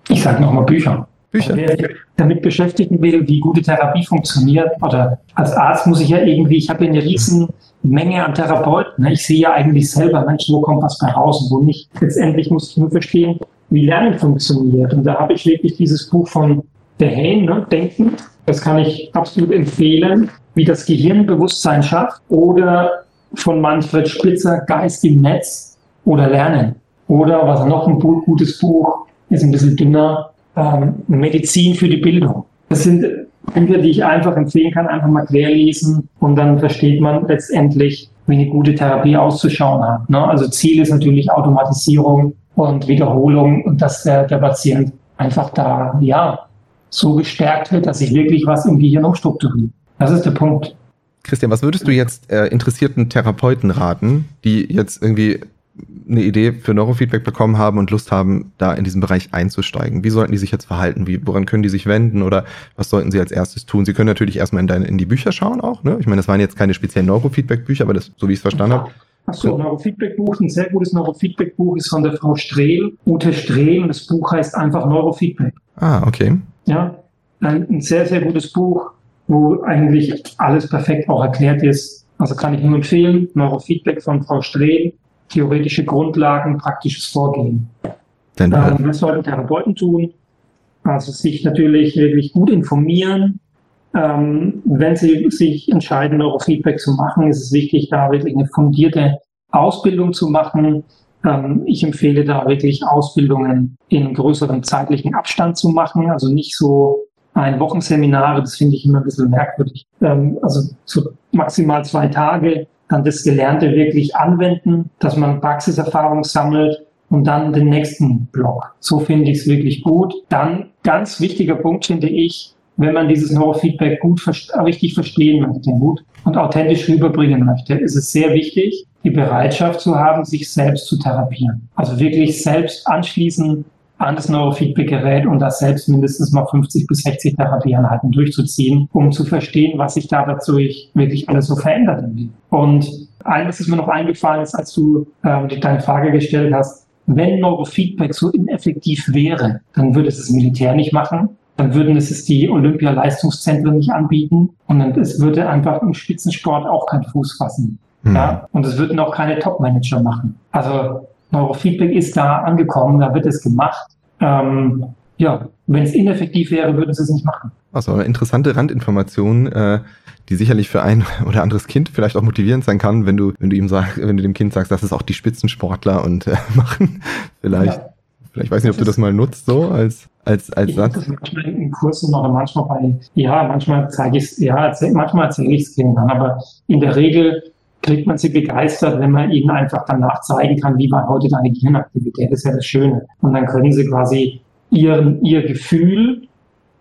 Ich sage nochmal Bücher. Bücher. Wer sich damit beschäftigen will, wie gute Therapie funktioniert, oder als Arzt muss ich ja irgendwie, ich habe ja eine riesen Menge an Therapeuten. Ne? Ich sehe ja eigentlich selber, Mensch, wo kommt was bei raus und wo nicht. Letztendlich muss ich nur verstehen, wie Lernen funktioniert. Und da habe ich wirklich dieses Buch von der Hain, ne, Denken. Das kann ich absolut empfehlen, wie das Gehirn Bewusstsein schafft. Oder von Manfred Spitzer, Geist im Netz oder Lernen. Oder was noch ein gutes Buch ist, ein bisschen dünner, ähm, Medizin für die Bildung. Das sind Bücher, die ich einfach empfehlen kann, einfach mal querlesen und dann versteht man letztendlich, wie eine gute Therapie auszuschauen hat. Ne? Also Ziel ist natürlich Automatisierung und Wiederholung und dass der, der Patient einfach da, ja, so gestärkt wird, dass sich wirklich was im Gehirn umstrukturiert. Das ist der Punkt. Christian, was würdest du jetzt äh, interessierten Therapeuten raten, die jetzt irgendwie eine Idee für Neurofeedback bekommen haben und Lust haben, da in diesen Bereich einzusteigen? Wie sollten die sich jetzt verhalten? Wie, woran können die sich wenden oder was sollten sie als erstes tun? Sie können natürlich erstmal in, deine, in die Bücher schauen auch. Ne? Ich meine, das waren jetzt keine speziellen Neurofeedback-Bücher, aber das, so wie ich es verstanden habe. Achso, Neurofeedback-Buch, ein sehr gutes Neurofeedback-Buch ist von der Frau Strehl, Ute Strehl, und das Buch heißt einfach Neurofeedback. Ah, okay. Ja, ein, ein sehr, sehr gutes Buch, wo eigentlich alles perfekt auch erklärt ist. Also kann ich nur empfehlen, Neurofeedback von Frau Strehl, theoretische Grundlagen, praktisches Vorgehen. Denn, ähm, was sollten Therapeuten tun? Also sich natürlich wirklich gut informieren. Ähm, wenn sie sich entscheiden, Neurofeedback zu machen, ist es wichtig, da wirklich eine fundierte Ausbildung zu machen. Ähm, ich empfehle da wirklich Ausbildungen in größerem zeitlichen Abstand zu machen, also nicht so ein Wochenseminare, das finde ich immer ein bisschen merkwürdig. Ähm, also so maximal zwei Tage, dann das Gelernte wirklich anwenden, dass man Praxiserfahrung sammelt und dann den nächsten Block. So finde ich es wirklich gut. Dann ganz wichtiger Punkt finde ich, wenn man dieses Neurofeedback gut richtig verstehen möchte, gut und authentisch rüberbringen möchte, ist es sehr wichtig, die Bereitschaft zu haben, sich selbst zu therapieren. Also wirklich selbst anschließen an das Neurofeedback-Gerät und das selbst mindestens mal 50 bis 60 Therapieeinheiten durchzuziehen, um zu verstehen, was sich da dazu wirklich alles so verändert. Und eines ist mir noch eingefallen ist, als du ähm, deine Frage gestellt hast, wenn Neurofeedback so ineffektiv wäre, dann würde es das Militär nicht machen, dann würden es die Olympia-Leistungszentren nicht anbieten und dann, es würde einfach im Spitzensport auch keinen Fuß fassen. Mhm. Ja? Und es würden auch keine Top-Manager machen. Also Neurofeedback ist da angekommen, da wird es gemacht. Ähm, ja, wenn es ineffektiv wäre, würden sie es nicht machen. Also eine interessante Randinformation, äh, die sicherlich für ein [laughs] oder anderes Kind vielleicht auch motivierend sein kann, wenn du, wenn du ihm sagst, wenn du dem Kind sagst, dass es auch die Spitzensportler und äh, [laughs] machen. Vielleicht, ja. vielleicht weiß nicht, ob du das mal nutzt, so als als als ich Satz. Das manchmal in Kursen oder manchmal bei, ja, manchmal zeige ich es, ja, manchmal erzähle ich es Kindern, aber in der Regel kriegt man sie begeistert, wenn man ihnen einfach danach zeigen kann, wie war heute deine Gehirnaktivität. Das ist ja das Schöne. Und dann können sie quasi ihren, ihr Gefühl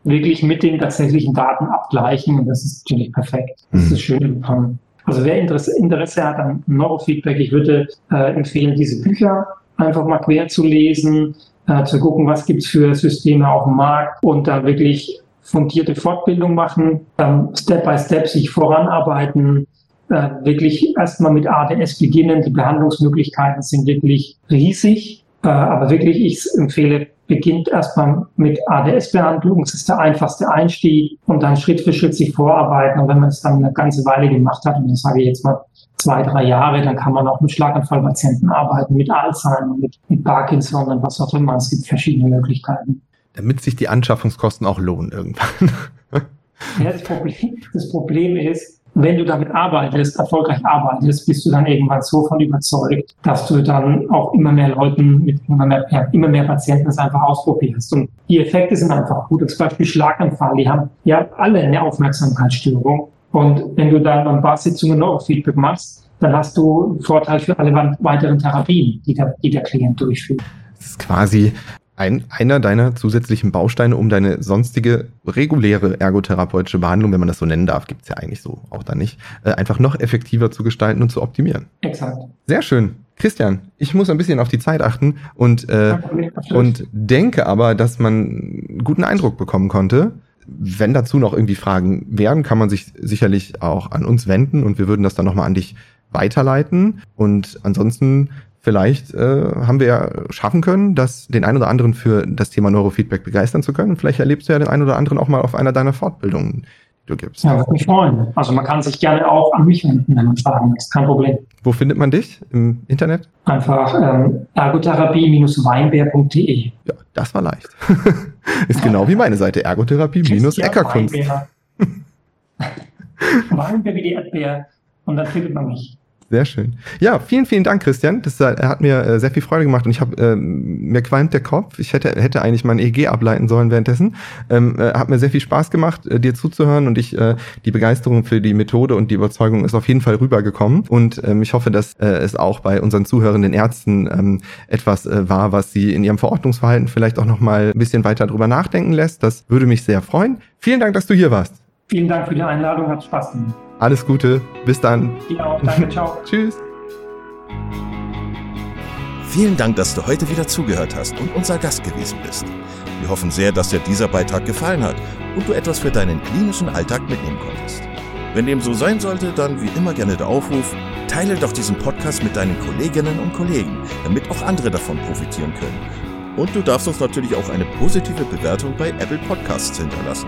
wirklich mit den tatsächlichen Daten abgleichen. Und das ist natürlich perfekt. Das ist das mhm. Schöne Also wer Interesse, Interesse hat an Neurofeedback, ich würde äh, empfehlen, diese Bücher einfach mal quer zu lesen, äh, zu gucken, was gibt's für Systeme auf dem Markt und da wirklich fundierte Fortbildung machen, dann Step by Step sich voranarbeiten, äh, wirklich erstmal mit ADS beginnen. Die Behandlungsmöglichkeiten sind wirklich riesig. Äh, aber wirklich, ich empfehle, beginnt erstmal mit ADS-Behandlung. Das ist der einfachste Einstieg und dann Schritt für Schritt sich vorarbeiten. Und wenn man es dann eine ganze Weile gemacht hat, und das sage ich jetzt mal zwei, drei Jahre, dann kann man auch mit Schlaganfallpatienten arbeiten, mit Alzheimer, mit, mit Parkinson und was auch immer. Es gibt verschiedene Möglichkeiten. Damit sich die Anschaffungskosten auch lohnen irgendwann. ja, das Problem, das Problem ist, wenn du damit arbeitest, erfolgreich arbeitest, bist du dann irgendwann so von überzeugt, dass du dann auch immer mehr Leuten mit immer mehr, immer mehr Patienten das einfach ausprobierst. Und die Effekte sind einfach gut. Zum Beispiel Schlaganfall, die haben ja alle eine Aufmerksamkeitsstörung. Und wenn du dann ein paar Sitzungen Neurofeedback machst, dann hast du einen Vorteil für alle weiteren Therapien, die der, die der Klient durchführt. Das ist quasi ein, einer deiner zusätzlichen Bausteine, um deine sonstige reguläre ergotherapeutische Behandlung, wenn man das so nennen darf, gibt's ja eigentlich so auch da nicht, äh, einfach noch effektiver zu gestalten und zu optimieren. Exakt. Sehr schön. Christian, ich muss ein bisschen auf die Zeit achten und, äh, und denke aber, dass man einen guten Eindruck bekommen konnte. Wenn dazu noch irgendwie Fragen wären, kann man sich sicherlich auch an uns wenden und wir würden das dann nochmal an dich weiterleiten. Und ansonsten vielleicht äh, haben wir ja schaffen können, dass den einen oder anderen für das Thema Neurofeedback begeistern zu können. Vielleicht erlebst du ja den einen oder anderen auch mal auf einer deiner Fortbildungen, die du gibst. Ja, würde mich freuen. Also man kann sich gerne auch an mich wenden, wenn man Fragen hat. Kein Problem. Wo findet man dich im Internet? Einfach ähm, ergotherapie-weinbär.de. Ja, das war leicht. [laughs] Ist genau wie meine Seite, ergotherapie-eckerkunst. Weinbär wie die Erdbeer und dann findet man mich. Sehr schön. Ja, vielen, vielen Dank, Christian. Das hat mir äh, sehr viel Freude gemacht und ich habe äh, mir qualmt der Kopf. Ich hätte, hätte eigentlich mein EG ableiten sollen währenddessen. Ähm, äh, hat mir sehr viel Spaß gemacht, äh, dir zuzuhören und ich äh, die Begeisterung für die Methode und die Überzeugung ist auf jeden Fall rübergekommen. Und ähm, ich hoffe, dass äh, es auch bei unseren zuhörenden Ärzten ähm, etwas äh, war, was sie in ihrem Verordnungsverhalten vielleicht auch noch mal ein bisschen weiter drüber nachdenken lässt. Das würde mich sehr freuen. Vielen Dank, dass du hier warst. Vielen Dank für die Einladung, hat Spaß gemacht. Alles Gute, bis dann. Dir auch, danke, ciao. [laughs] Tschüss. Vielen Dank, dass du heute wieder zugehört hast und unser Gast gewesen bist. Wir hoffen sehr, dass dir dieser Beitrag gefallen hat und du etwas für deinen klinischen Alltag mitnehmen konntest. Wenn dem so sein sollte, dann wie immer gerne der Aufruf, teile doch diesen Podcast mit deinen Kolleginnen und Kollegen, damit auch andere davon profitieren können. Und du darfst uns natürlich auch eine positive Bewertung bei Apple Podcasts hinterlassen.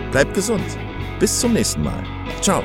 bleib gesund. Bis zum nächsten Mal. Ciao.